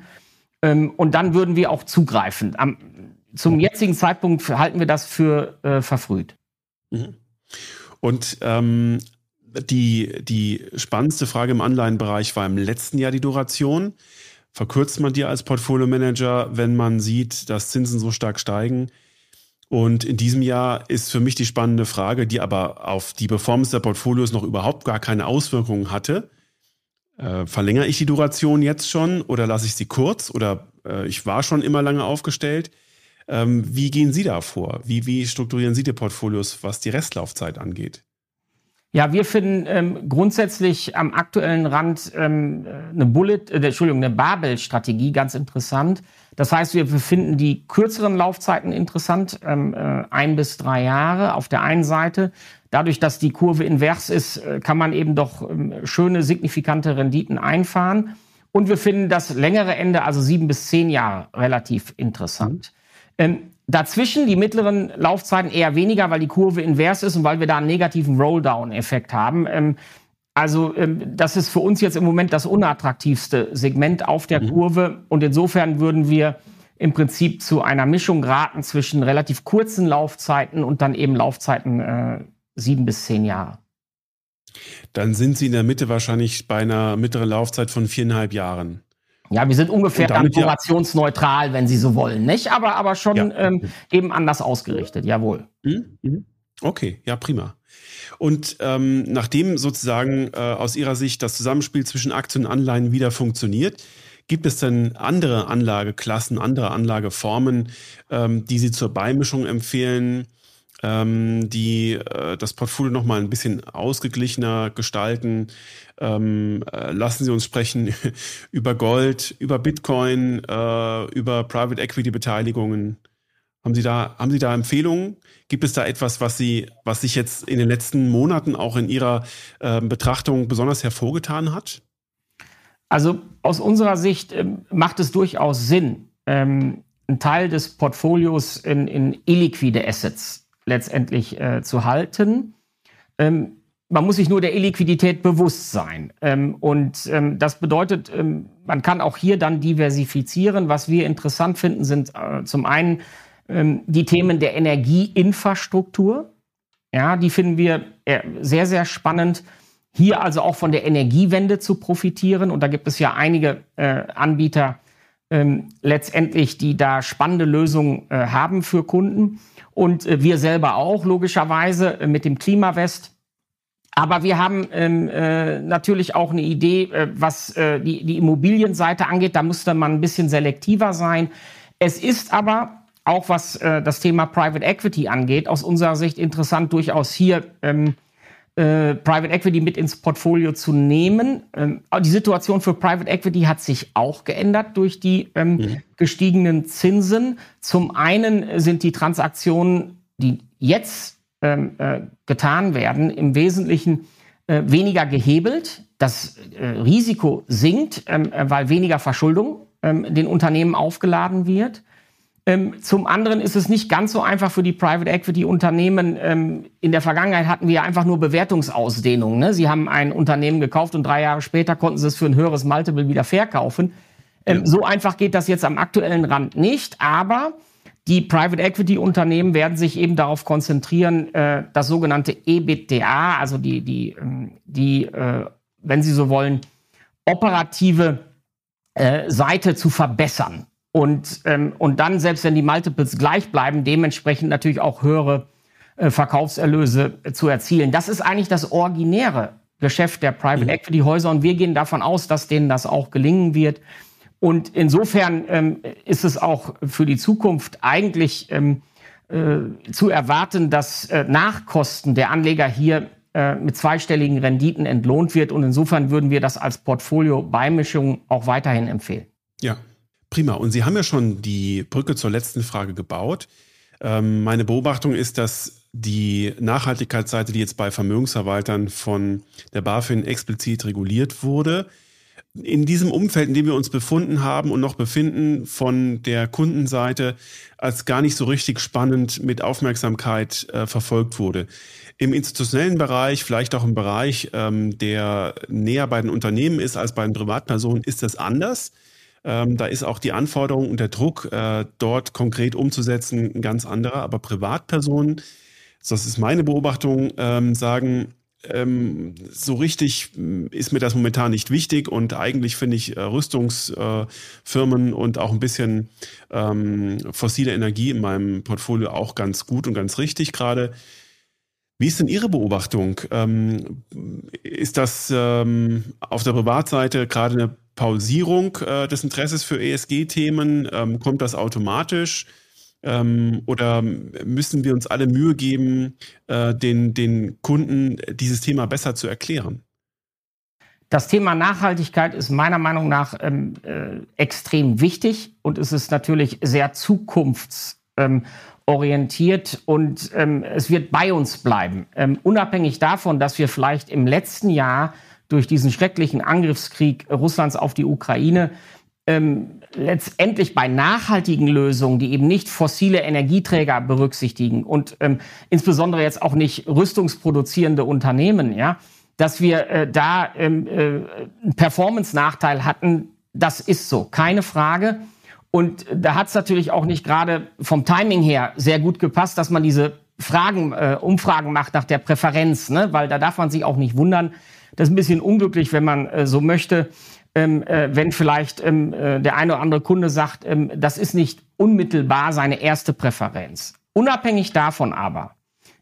Speaker 3: Ähm, und dann würden wir auch zugreifen. Am, zum jetzigen Zeitpunkt halten wir das für äh, verfrüht.
Speaker 1: Mhm. Und ähm, die, die spannendste Frage im Anleihenbereich war im letzten Jahr die Duration. Verkürzt man die als Portfolio-Manager, wenn man sieht, dass Zinsen so stark steigen? Und in diesem Jahr ist für mich die spannende Frage, die aber auf die Performance der Portfolios noch überhaupt gar keine Auswirkungen hatte. Äh, verlängere ich die Duration jetzt schon oder lasse ich sie kurz oder äh, ich war schon immer lange aufgestellt? Ähm, wie gehen Sie da vor? Wie, wie strukturieren Sie die Portfolios, was die Restlaufzeit angeht?
Speaker 3: Ja, wir finden ähm, grundsätzlich am aktuellen Rand ähm, eine Bullet, äh, Entschuldigung, eine Babel-Strategie ganz interessant. Das heißt, wir finden die kürzeren Laufzeiten interessant, ähm, äh, ein bis drei Jahre auf der einen Seite. Dadurch, dass die Kurve invers ist, äh, kann man eben doch ähm, schöne, signifikante Renditen einfahren. Und wir finden das längere Ende, also sieben bis zehn Jahre, relativ interessant. Ähm, Dazwischen die mittleren Laufzeiten eher weniger, weil die Kurve invers ist und weil wir da einen negativen Rolldown-Effekt haben. Ähm, also ähm, das ist für uns jetzt im Moment das unattraktivste Segment auf der mhm. Kurve und insofern würden wir im Prinzip zu einer Mischung raten zwischen relativ kurzen Laufzeiten und dann eben Laufzeiten äh, sieben bis zehn Jahre.
Speaker 1: Dann sind Sie in der Mitte wahrscheinlich bei einer mittleren Laufzeit von viereinhalb Jahren.
Speaker 3: Ja, wir sind ungefähr dann formationsneutral, wenn Sie so wollen, nicht? Aber, aber schon ja. ähm, eben anders ausgerichtet, jawohl.
Speaker 1: Mhm, mhm. Okay, ja, prima. Und ähm, nachdem sozusagen äh, aus Ihrer Sicht das Zusammenspiel zwischen Aktien und Anleihen wieder funktioniert, gibt es denn andere Anlageklassen, andere Anlageformen, ähm, die Sie zur Beimischung empfehlen? Ähm, die äh, das Portfolio noch mal ein bisschen ausgeglichener gestalten. Ähm, äh, lassen Sie uns sprechen über Gold, über Bitcoin, äh, über Private Equity Beteiligungen. Haben Sie da, haben Sie da Empfehlungen? Gibt es da etwas, was Sie, was sich jetzt in den letzten Monaten auch in Ihrer äh, Betrachtung besonders hervorgetan hat?
Speaker 3: Also aus unserer Sicht äh, macht es durchaus Sinn, ähm, einen Teil des Portfolios in, in illiquide Assets letztendlich äh, zu halten. Ähm, man muss sich nur der Illiquidität bewusst sein. Ähm, und ähm, das bedeutet, ähm, man kann auch hier dann diversifizieren. Was wir interessant finden, sind äh, zum einen ähm, die Themen der Energieinfrastruktur. Ja, die finden wir äh, sehr, sehr spannend. Hier also auch von der Energiewende zu profitieren. Und da gibt es ja einige äh, Anbieter ähm, letztendlich, die da spannende Lösungen äh, haben für Kunden. Und äh, wir selber auch, logischerweise, äh, mit dem Klimawest. Aber wir haben ähm, äh, natürlich auch eine Idee, äh, was äh, die, die Immobilienseite angeht. Da müsste man ein bisschen selektiver sein. Es ist aber auch was äh, das Thema Private Equity angeht, aus unserer Sicht interessant, durchaus hier ähm, äh, Private Equity mit ins Portfolio zu nehmen. Ähm, die Situation für Private Equity hat sich auch geändert durch die ähm, mhm. gestiegenen Zinsen. Zum einen sind die Transaktionen, die jetzt ähm, äh, getan werden, im Wesentlichen äh, weniger gehebelt. Das äh, Risiko sinkt, ähm, äh, weil weniger Verschuldung ähm, den Unternehmen aufgeladen wird. Ähm, zum anderen ist es nicht ganz so einfach für die Private Equity Unternehmen. Ähm, in der Vergangenheit hatten wir einfach nur Bewertungsausdehnungen. Ne? Sie haben ein Unternehmen gekauft und drei Jahre später konnten sie es für ein höheres Multiple wieder verkaufen. Ähm, ja. So einfach geht das jetzt am aktuellen Rand nicht, aber die Private Equity Unternehmen werden sich eben darauf konzentrieren, äh, das sogenannte EBITDA, also die, die, ähm, die äh, wenn Sie so wollen, operative äh, Seite zu verbessern. Und, ähm, und dann, selbst wenn die Multiples gleich bleiben, dementsprechend natürlich auch höhere äh, Verkaufserlöse äh, zu erzielen. Das ist eigentlich das originäre Geschäft der Private mhm. Equity Häuser und wir gehen davon aus, dass denen das auch gelingen wird. Und insofern ähm, ist es auch für die Zukunft eigentlich ähm, äh, zu erwarten, dass äh, Nachkosten der Anleger hier äh, mit zweistelligen Renditen entlohnt wird. Und insofern würden wir das als Portfolio-Beimischung auch weiterhin empfehlen.
Speaker 1: Ja, Prima. Und Sie haben ja schon die Brücke zur letzten Frage gebaut. Ähm, meine Beobachtung ist, dass die Nachhaltigkeitsseite, die jetzt bei Vermögensverwaltern von der BaFin explizit reguliert wurde, in diesem Umfeld, in dem wir uns befunden haben und noch befinden, von der Kundenseite als gar nicht so richtig spannend mit Aufmerksamkeit äh, verfolgt wurde. Im institutionellen Bereich, vielleicht auch im Bereich, ähm, der näher bei den Unternehmen ist als bei den Privatpersonen, ist das anders. Ähm, da ist auch die Anforderung und der Druck, äh, dort konkret umzusetzen, ein ganz anderer. Aber Privatpersonen, das ist meine Beobachtung, ähm, sagen, ähm, so richtig mm, ist mir das momentan nicht wichtig und eigentlich finde ich äh, Rüstungsfirmen äh, und auch ein bisschen ähm, fossile Energie in meinem Portfolio auch ganz gut und ganz richtig gerade. Wie ist denn Ihre Beobachtung? Ähm, ist das ähm, auf der Privatseite gerade eine Pausierung äh, des Interesses für ESG-Themen? Ähm, kommt das automatisch? Ähm, oder müssen wir uns alle Mühe geben, äh, den, den Kunden dieses Thema besser zu erklären?
Speaker 3: Das Thema Nachhaltigkeit ist meiner Meinung nach ähm, äh, extrem wichtig und es ist natürlich sehr zukunftsorientiert und ähm, es wird bei uns bleiben. Ähm, unabhängig davon, dass wir vielleicht im letzten Jahr durch diesen schrecklichen Angriffskrieg Russlands auf die Ukraine ähm, letztendlich bei nachhaltigen Lösungen, die eben nicht fossile Energieträger berücksichtigen und ähm, insbesondere jetzt auch nicht rüstungsproduzierende Unternehmen, ja, dass wir äh, da ähm, äh, einen Performance-Nachteil hatten, das ist so, keine Frage. Und da hat es natürlich auch nicht gerade vom Timing her sehr gut gepasst, dass man diese Fragen, äh, Umfragen macht nach der Präferenz, ne? weil da darf man sich auch nicht wundern, das ist ein bisschen unglücklich, wenn man äh, so möchte, ähm, äh, wenn vielleicht ähm, äh, der eine oder andere Kunde sagt, ähm, das ist nicht unmittelbar seine erste Präferenz. Unabhängig davon aber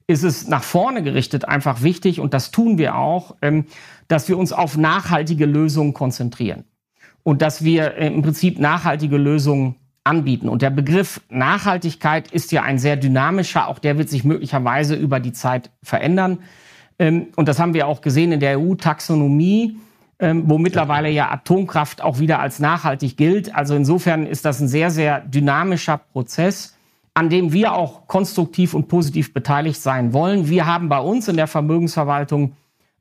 Speaker 3: ist es nach vorne gerichtet einfach wichtig, und das tun wir auch, ähm, dass wir uns auf nachhaltige Lösungen konzentrieren und dass wir äh, im Prinzip nachhaltige Lösungen anbieten. Und der Begriff Nachhaltigkeit ist ja ein sehr dynamischer, auch der wird sich möglicherweise über die Zeit verändern. Ähm, und das haben wir auch gesehen in der EU-Taxonomie, ähm, wo mittlerweile ja Atomkraft auch wieder als nachhaltig gilt. Also insofern ist das ein sehr, sehr dynamischer Prozess, an dem wir auch konstruktiv und positiv beteiligt sein wollen. Wir haben bei uns in der Vermögensverwaltung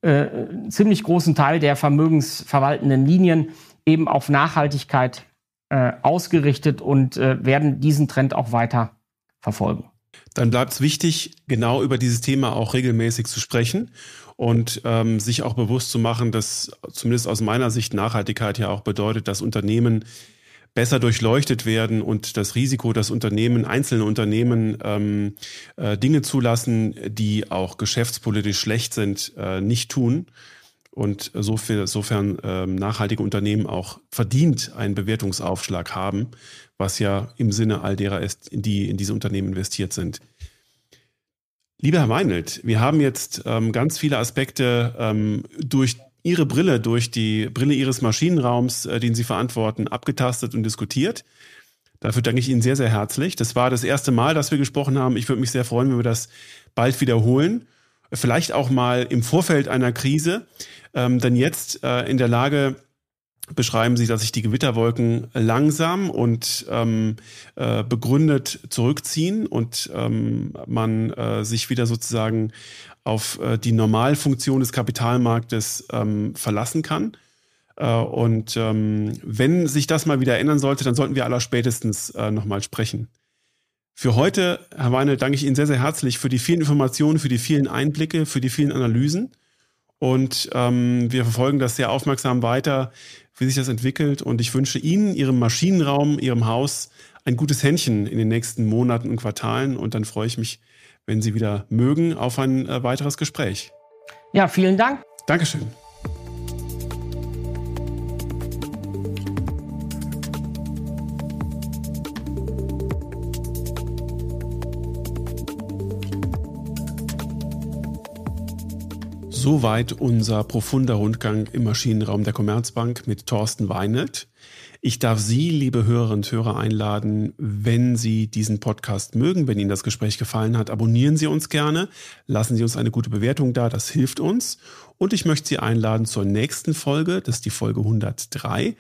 Speaker 3: äh, einen ziemlich großen Teil der vermögensverwaltenden Linien eben auf Nachhaltigkeit äh, ausgerichtet und äh, werden diesen Trend auch weiter verfolgen.
Speaker 1: Dann bleibt es wichtig, genau über dieses Thema auch regelmäßig zu sprechen und ähm, sich auch bewusst zu machen, dass zumindest aus meiner Sicht Nachhaltigkeit ja auch bedeutet, dass Unternehmen besser durchleuchtet werden und das Risiko, dass Unternehmen, einzelne Unternehmen ähm, äh, Dinge zulassen, die auch geschäftspolitisch schlecht sind, äh, nicht tun. Und insofern ähm, nachhaltige Unternehmen auch verdient einen Bewertungsaufschlag haben, was ja im Sinne all derer ist, die in diese Unternehmen investiert sind. Lieber Herr Meinelt, wir haben jetzt ähm, ganz viele Aspekte ähm, durch Ihre Brille, durch die Brille Ihres Maschinenraums, äh, den Sie verantworten, abgetastet und diskutiert. Dafür danke ich Ihnen sehr, sehr herzlich. Das war das erste Mal, dass wir gesprochen haben. Ich würde mich sehr freuen, wenn wir das bald wiederholen. Vielleicht auch mal im Vorfeld einer Krise. Ähm, denn jetzt äh, in der Lage beschreiben sie, dass sich die Gewitterwolken langsam und ähm, äh, begründet zurückziehen und ähm, man äh, sich wieder sozusagen auf äh, die Normalfunktion des Kapitalmarktes ähm, verlassen kann. Äh, und ähm, wenn sich das mal wieder ändern sollte, dann sollten wir aller spätestens äh, nochmal sprechen. Für heute, Herr Weine, danke ich Ihnen sehr, sehr herzlich für die vielen Informationen, für die vielen Einblicke, für die vielen Analysen. Und ähm, wir verfolgen das sehr aufmerksam weiter, wie sich das entwickelt. Und ich wünsche Ihnen, Ihrem Maschinenraum, Ihrem Haus ein gutes Händchen in den nächsten Monaten und Quartalen. Und dann freue ich mich, wenn Sie wieder mögen, auf ein äh, weiteres Gespräch.
Speaker 3: Ja, vielen Dank.
Speaker 1: Dankeschön. Soweit unser profunder Rundgang im Maschinenraum der Commerzbank mit Thorsten Weinelt. Ich darf Sie, liebe Hörerinnen und Hörer, einladen, wenn Sie diesen Podcast mögen, wenn Ihnen das Gespräch gefallen hat, abonnieren Sie uns gerne, lassen Sie uns eine gute Bewertung da, das hilft uns. Und ich möchte Sie einladen zur nächsten Folge, das ist die Folge 103.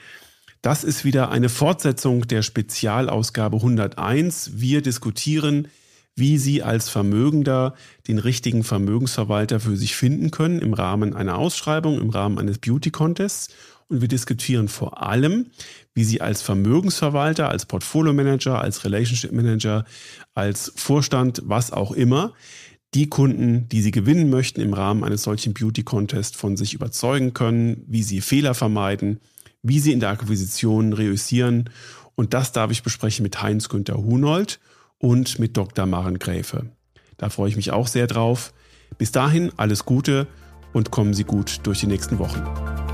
Speaker 1: Das ist wieder eine Fortsetzung der Spezialausgabe 101. Wir diskutieren wie Sie als Vermögender den richtigen Vermögensverwalter für sich finden können im Rahmen einer Ausschreibung, im Rahmen eines Beauty Contests. Und wir diskutieren vor allem, wie Sie als Vermögensverwalter, als Portfolio Manager, als Relationship Manager, als Vorstand, was auch immer, die Kunden, die Sie gewinnen möchten im Rahmen eines solchen Beauty Contests von sich überzeugen können, wie Sie Fehler vermeiden, wie Sie in der Akquisition reüssieren. Und das darf ich besprechen mit Heinz-Günther Hunold und mit Dr. Maren Gräfe. Da freue ich mich auch sehr drauf. Bis dahin alles Gute und kommen Sie gut durch die nächsten Wochen.